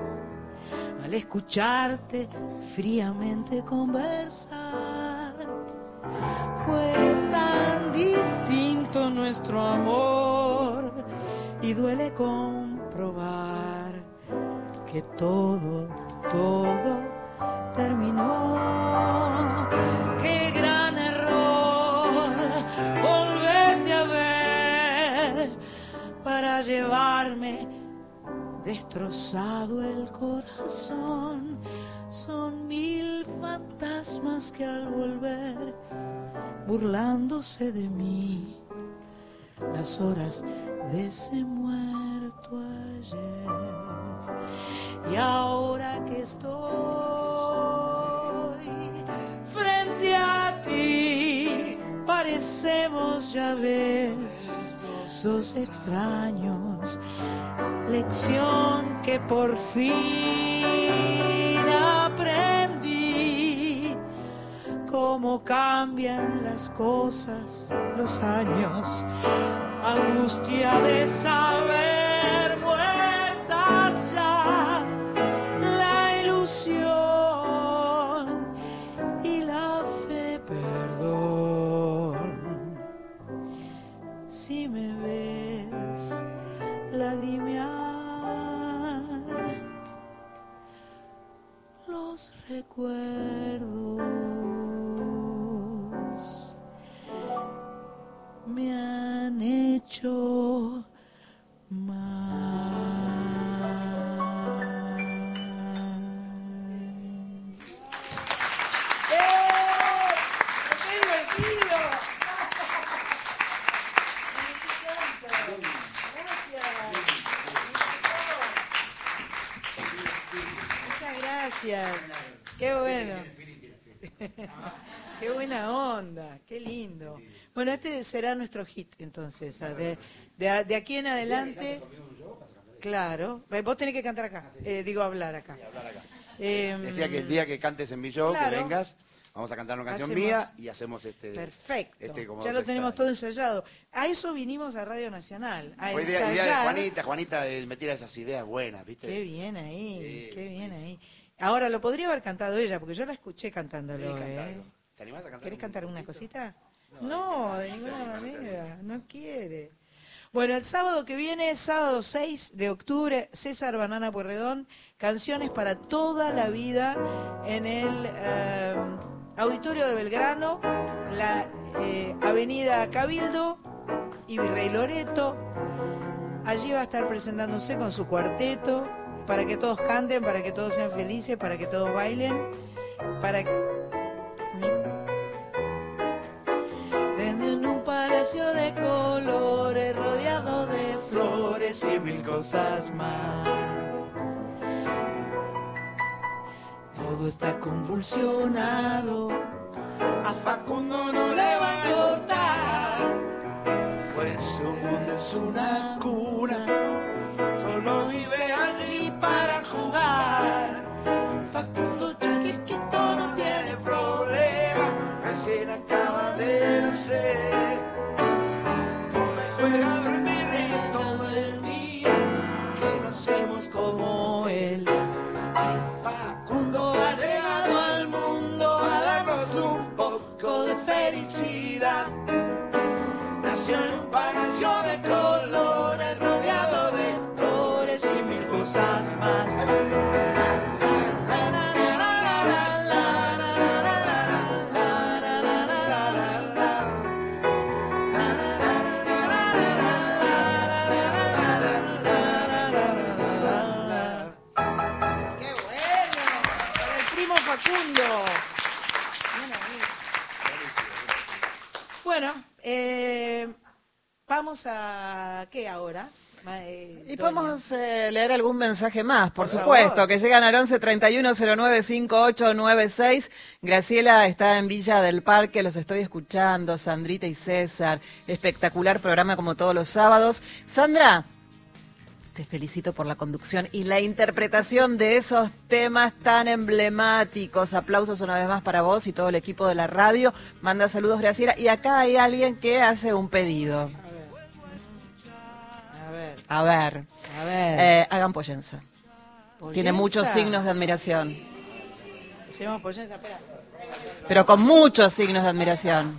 al escucharte fríamente conversar. Fue tan distinto nuestro amor y duele comprobar que todo, todo terminó. Qué gran error volverte a ver para llevarme destrozado el corazón. Son mil fantasmas que al volver, burlándose de mí, las horas de ese muerto ayer. Y ahora que estoy frente a ti, parecemos, ya ves, extraños. Lección que por fin aprendí. Cómo cambian las cosas, los años, angustia de saber Qué buena onda, qué lindo. Bueno, este será nuestro hit entonces. ah, De, de- de aquí en adelante. Claro. Eh, Vos tenés que cantar acá. Eh, digo, hablar acá. Em, Decía que el día que cantes en mi show, claro. que vengas, vamos a cantar una canción Hacemos- mía y hacemos este. Perfecto. este como ya lo tenemos todo ensayado. A eso vinimos a Radio Nacional. A de ensayar. Juanita, Juanita eh, me tira esas ideas buenas, ¿viste? Qué bien ahí, qué bien ahí. Ahora, lo podría haber cantado ella, porque yo la escuché cantándolo. Sí, ¿eh? ¿Te animás a cantar? ¿Querés cantar una cosita? No, de ninguna manera, no quiere. Bueno, el sábado que viene, sábado 6 de octubre, César Banana Puerredón, canciones para toda la vida en el eh, Auditorio de Belgrano, la eh, Avenida Cabildo y Virrey Loreto. Allí va a estar presentándose con su cuarteto, para que todos canten, para que todos sean felices, para que todos bailen, para en un palacio de colores rodeado de flores y mil cosas más. Todo está convulsionado, a Facundo no le va a cortar, pues su mundo es una cuna, para jugar. Vamos a... ¿Qué ahora? Eh, Y podemos eh, leer algún mensaje más, por, Por supuesto, favor. que llegan al 11 31 09 5896. Graciela está en Villa del Parque, los estoy escuchando, Sandrita y César. Espectacular programa como todos los sábados. Sandra, te felicito por la conducción y la interpretación de esos temas tan emblemáticos. Aplausos una vez más para vos y todo el equipo de la radio. Manda saludos, Graciela. Y acá hay alguien que hace un pedido. A ver, A. Eh, hagan pollenza. Tiene muchos signos de admiración, Hacemos pollenza, espera. pero con muchos signos de admiración.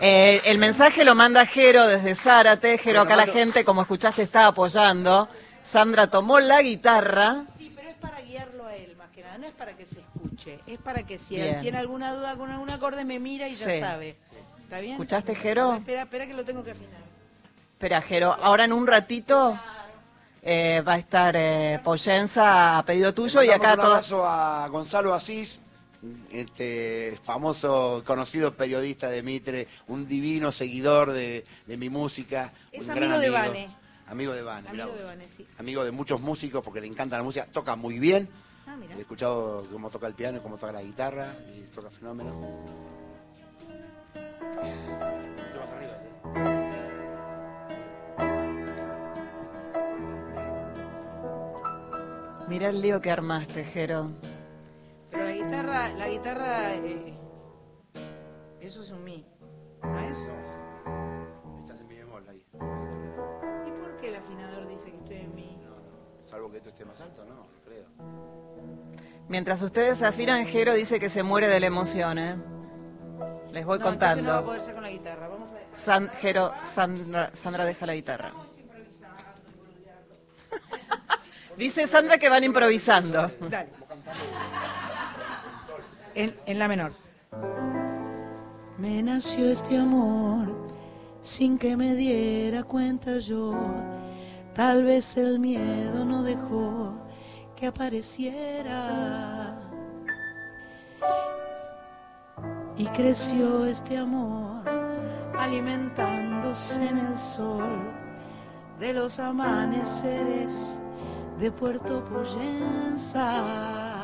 Eh, el mensaje lo manda Jero desde Zárate. Jero, acá la gente, como escuchaste, está apoyando. Sandra tomó la guitarra. Sí, pero es para guiarlo a él, más que nada. No es para que se escuche. Es para que si Bien. él tiene alguna duda con algún acorde, me mira y ya sabe. ¿Está bien? ¿Escuchaste, Jero? Espera, espera que lo tengo que afinar. Espera, Jero, ahora en un ratito eh, va a estar eh, a pedido tuyo y acá un abrazo a Gonzalo Asís, este famoso, conocido periodista de Mitre, un divino seguidor de, de mi música. Es un gran amigo de Vane. Amigo de Vane, Amigo de. Vane, sí. Amigo de muchos músicos porque le encanta la música, toca muy bien. Ah. He escuchado cómo toca el piano, cómo toca la guitarra y toca fenómeno. Mira el lío que armaste, Jero. Pero la guitarra, la guitarra, eh, eso es un mi, ¿no es? Estás en mi bemol ahí. ¿Y por qué el afinador dice que estoy en mi? Salvo que esto esté más alto, no, no creo. Mientras ustedes afinan, Jero dice que se muere de la emoción, ¿eh? Les voy No, contando. no va a poder ser con la guitarra. Vamos a ver. San- Jero- Sandra, Sandra deja la guitarra. Dice Sandra que van improvisando. Dale. En, en la menor. Me nació este amor sin que me diera cuenta yo. Tal vez el miedo no dejó que apareciera. Y creció este amor alimentándose en el sol de los amaneceres de Puerto Poyensa.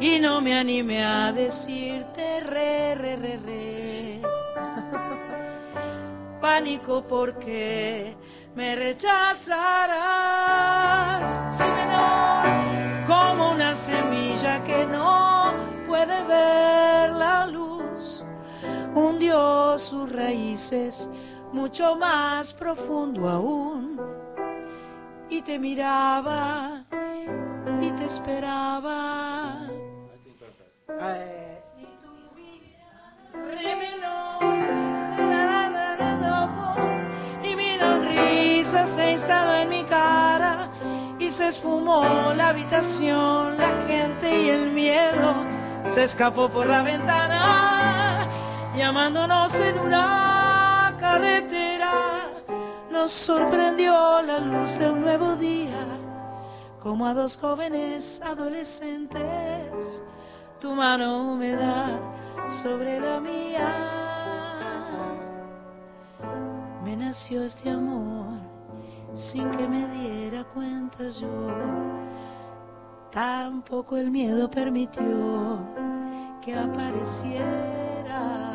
Y no me animé a decirte re, re, re, re. Pánico porque me rechazarás. Si menor, como una semilla que no puede ver la luz, hundió sus raíces mucho más profundo aún y te miraba y te esperaba. Eh, y do, y mi sonrisa se instaló en mi cara y se esfumó la habitación, la gente y el miedo se escapó por la ventana, llamándonos en una carretera. Nos sorprendió la luz de un nuevo día, como a dos jóvenes adolescentes, tu mano húmeda sobre la mía. Me nació este amor sin que me diera cuenta yo. Tampoco el miedo permitió que apareciera.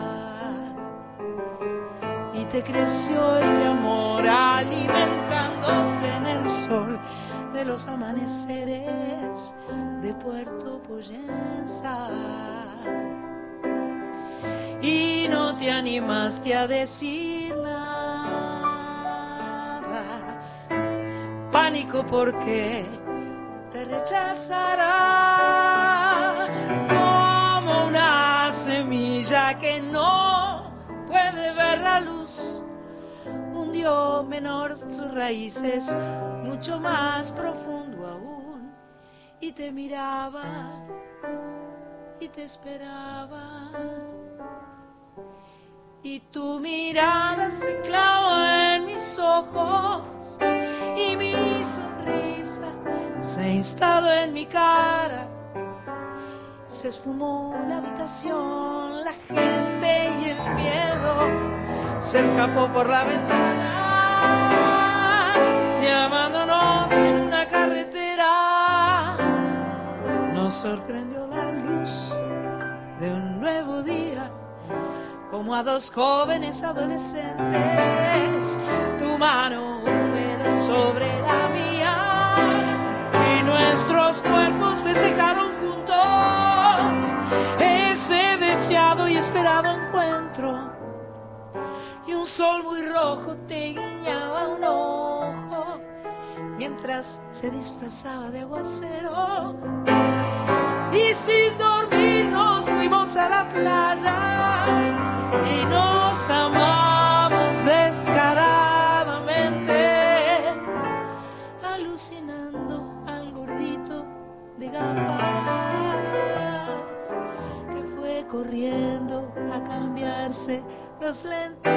Te creció este amor alimentándose en el sol de los amaneceres de Puerto Poyensa. Y no te animaste a decir nada. Pánico porque te rechazará Menor sus raíces, mucho más profundo aún, y te miraba y te esperaba. Y tu mirada se clavó en mis ojos y mi sonrisa se instaló en mi cara. Se esfumó la habitación, la gente y el miedo se escapó por la ventana, llamándonos en una carretera. Nos sorprendió la luz de un nuevo día, como a dos jóvenes adolescentes, tu mano húmeda sobre la mía y nuestros cuerpos festejaron juntos ese deseado y esperado encuentro. Un sol muy rojo te guiñaba un ojo mientras se disfrazaba de aguacero. Y sin dormir nos fuimos a la playa y nos amamos descaradamente, alucinando al gordito de gafas que fue corriendo a cambiarse los lentes.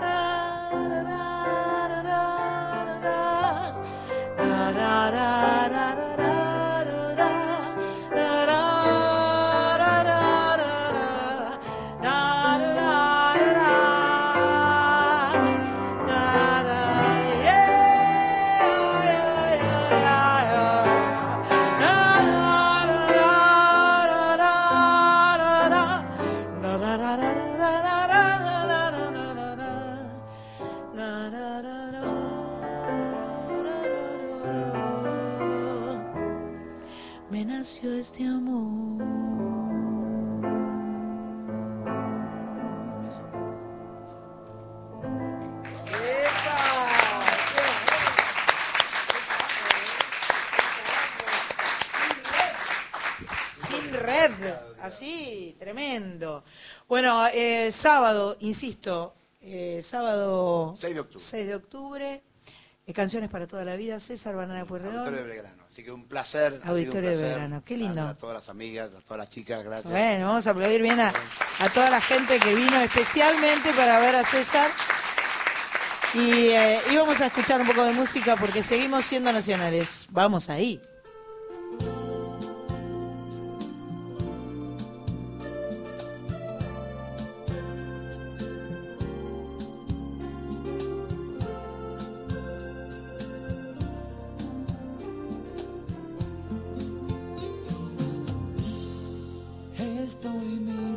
da da da da da da da este amor. Sin red, así, tremendo. Bueno, eh, sábado, insisto, eh, sábado 6 de octubre, eh, Canciones para toda la vida, César Banana Puerredón. Así que un placer. Auditorio de verano, qué lindo. A, todas las amigas, a todas las chicas, gracias. Bueno, vamos a aplaudir bien a, a toda la gente que vino especialmente para ver a César. Y íbamos eh, a escuchar un poco de música porque seguimos siendo nacionales. Vamos ahí. estoy mirando.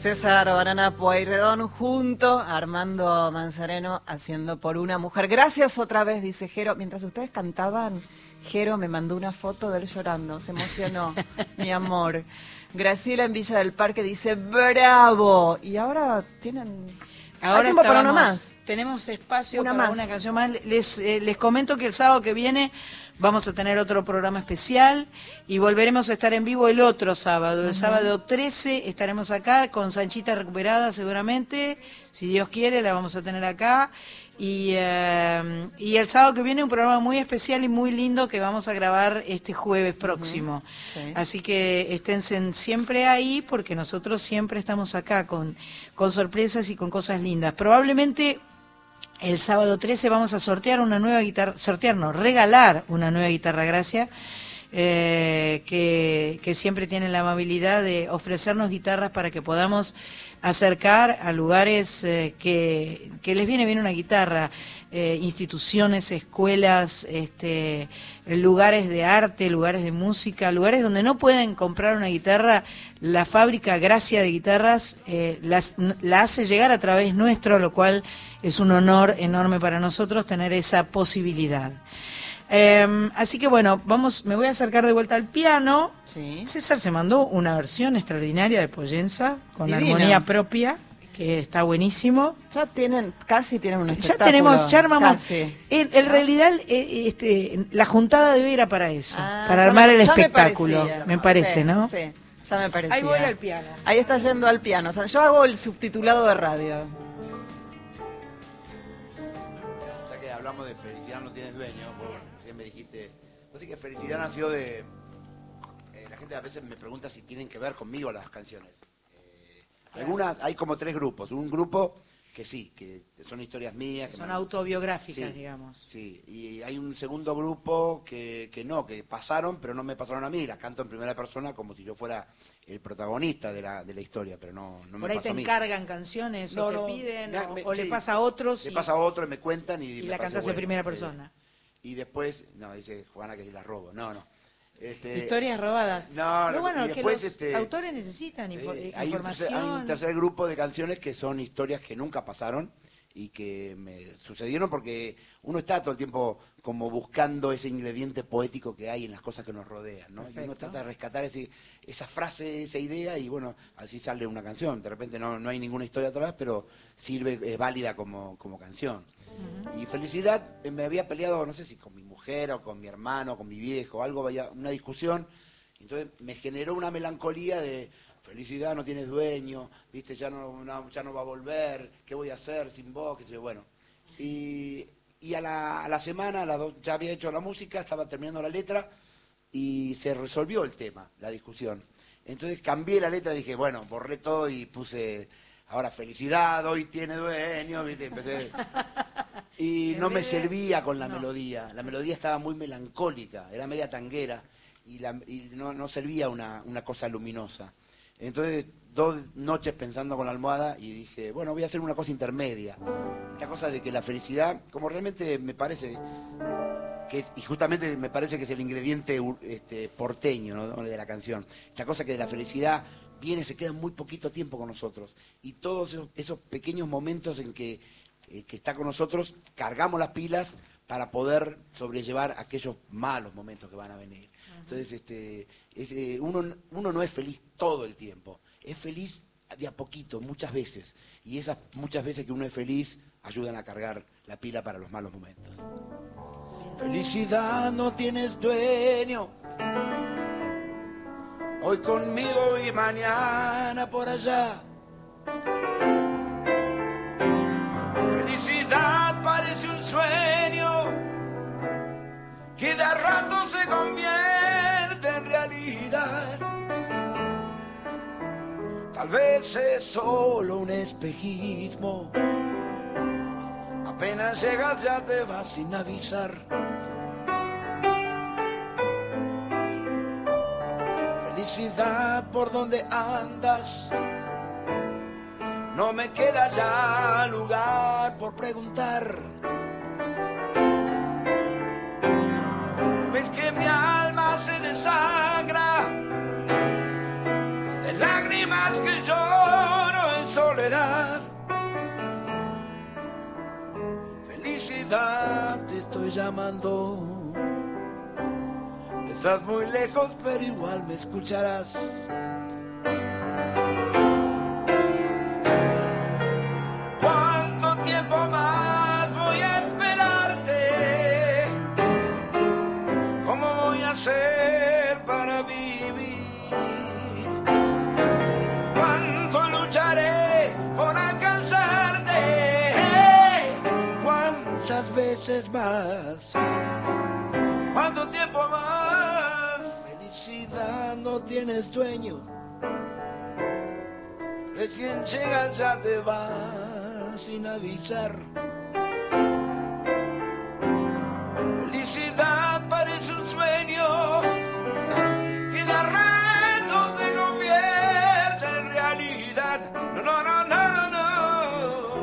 César Barana Pueyrredón junto Armando Manzareno haciendo por una mujer. Gracias otra vez, dice Jero. Mientras ustedes cantaban, Jero me mandó una foto de él llorando. Se emocionó, mi amor. Graciela en Villa del Parque dice, bravo. Y ahora tienen... Ahora tiempo más. Tenemos espacio una para más. una canción más. Les, eh, les comento que el sábado que viene vamos a tener otro programa especial y volveremos a estar en vivo el otro sábado. El sábado 13 estaremos acá con Sanchita recuperada seguramente. Si Dios quiere, la vamos a tener acá. Y, eh, y el sábado que viene un programa muy especial y muy lindo que vamos a grabar este jueves próximo. Sí. Así que esténse siempre ahí porque nosotros siempre estamos acá con, con sorpresas y con cosas lindas. Probablemente el sábado 13 vamos a sortear una nueva guitarra, sortear no, regalar una nueva guitarra Gracia, eh, que, siempre tienen la amabilidad de ofrecernos guitarras para que podamos acercar a lugares eh, que, les viene bien una guitarra, eh, instituciones, escuelas, este, lugares de arte, lugares de música, lugares donde no pueden comprar una guitarra, la fábrica Gracia de Guitarras las- la hace llegar a través nuestro, lo cual es un honor enorme para nosotros tener esa posibilidad. Eh, así que bueno, vamos, me voy a acercar de vuelta al piano. César se mandó una versión extraordinaria de Poyenza con Divino. armonía propia, que está buenísimo. Ya tienen, casi tienen un Ya espectáculo. tenemos, ya armamos. En, en realidad, eh, este, la juntada de hoy era para eso, Ah, para ya armar me- el ya me espectáculo, parecía. me parece, Sí, ¿no? Sí, ya me parecía. Ahí voy al piano. Ahí está yendo al piano. O sea, yo hago el subtitulado de radio. Felicidad nació de... eh, la gente a veces me pregunta si tienen que ver conmigo las canciones. Eh, algunas, hay como tres grupos. Un grupo que sí, que son historias mías. que Son me- autobiográficas, Sí, digamos. Sí, y hay un segundo grupo que, que no, que pasaron, pero no me pasaron a mí. Las canto en primera persona como si yo fuera el protagonista de la, de la historia, pero no, no me Por ahí pasó te a mí. encargan canciones o No, te no, piden me- o, me- o le sí. pasa a otros Le y, pasa a otro y me cuentan y, la cantas en bueno. primera persona. Y después, no, dice Juana que las robo. No, no. Este, Historias robadas. No, no, bueno, y que después, los este, autores necesitan info- Sí, eh, hay, un información. tercer, hay un tercer grupo de canciones que son historias que nunca pasaron y que me sucedieron porque uno está todo el tiempo como buscando ese ingrediente poético que hay en las cosas que nos rodean, ¿no? Y uno trata de rescatar ese, esa frase, esa idea y bueno, así sale una canción. De repente no, no hay ninguna historia atrás, pero sirve, es válida como, como canción. Y felicidad, eh, me había peleado, no sé si con mi mujer o con mi hermano, con mi viejo, algo, vaya, una discusión. Entonces me generó una melancolía de felicidad no tienes dueño, viste, ya no, ya no va a volver, ¿qué voy a hacer sin vos? qué sé bueno. Y, y a, la, la semana, a dos- ya había hecho la música, estaba terminando la letra y se resolvió el tema, la discusión. Entonces cambié la letra, dije, bueno, borré todo y puse, ahora felicidad, hoy tiene dueño, viste, empecé... Y no me servía con la no. melodía. La melodía estaba muy melancólica, era media tanguera y, la- y no, no servía una, una cosa luminosa. Entonces, dos noches pensando con la almohada y dije, bueno, voy a hacer una cosa intermedia. Esta cosa de que la felicidad, como realmente me parece, que es- y justamente me parece que es el ingrediente este, porteño ¿no? de la canción. Esta cosa que de la felicidad viene, se queda muy poquito tiempo con nosotros. Y todos esos, esos pequeños momentos en que, eh, que está con nosotros, cargamos las pilas para poder sobrellevar aquellos malos momentos que van a venir. Entonces, este, es, eh, uno, uno no es feliz todo el tiempo, es feliz de a poquito, muchas veces. Y esas muchas veces que uno es feliz ayudan a cargar la pila para los malos momentos. Felicidad no tienes dueño. Hoy conmigo y mañana por allá. Parece un sueño que de rato se convierte en realidad. Tal vez es solo un espejismo. Apenas llegas ya te vas sin avisar. Felicidad por donde andas. No me queda ya lugar por preguntar. Ves que mi alma se desangra de lágrimas que lloro en soledad. Felicidad te estoy llamando. Estás muy lejos, pero igual me escucharás. Más? ¿Cuánto tiempo más? Felicidad no tienes dueño. Recién llegas ya te vas sin avisar. Felicidad parece un sueño que de rato se convierte en realidad. No, no, no, no, no,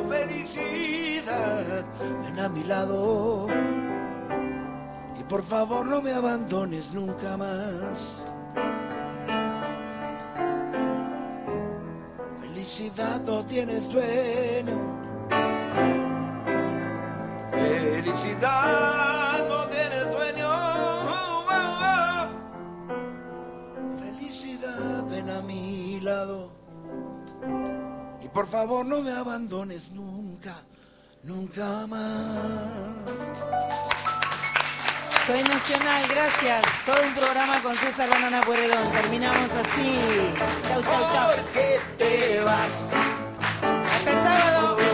no. Felicidad, ven a mi lado. Por favor no me abandones nunca más. Felicidad no tienes dueño. Felicidad no tienes dueño. Felicidad ven a mi lado. Y por favor no me abandones nunca, nunca más. Soy Nacional, gracias. Todo un programa con César Lanana Pueredón. Terminamos así. Chau, chau, chau. ¿Por qué te vas? Hasta el sábado.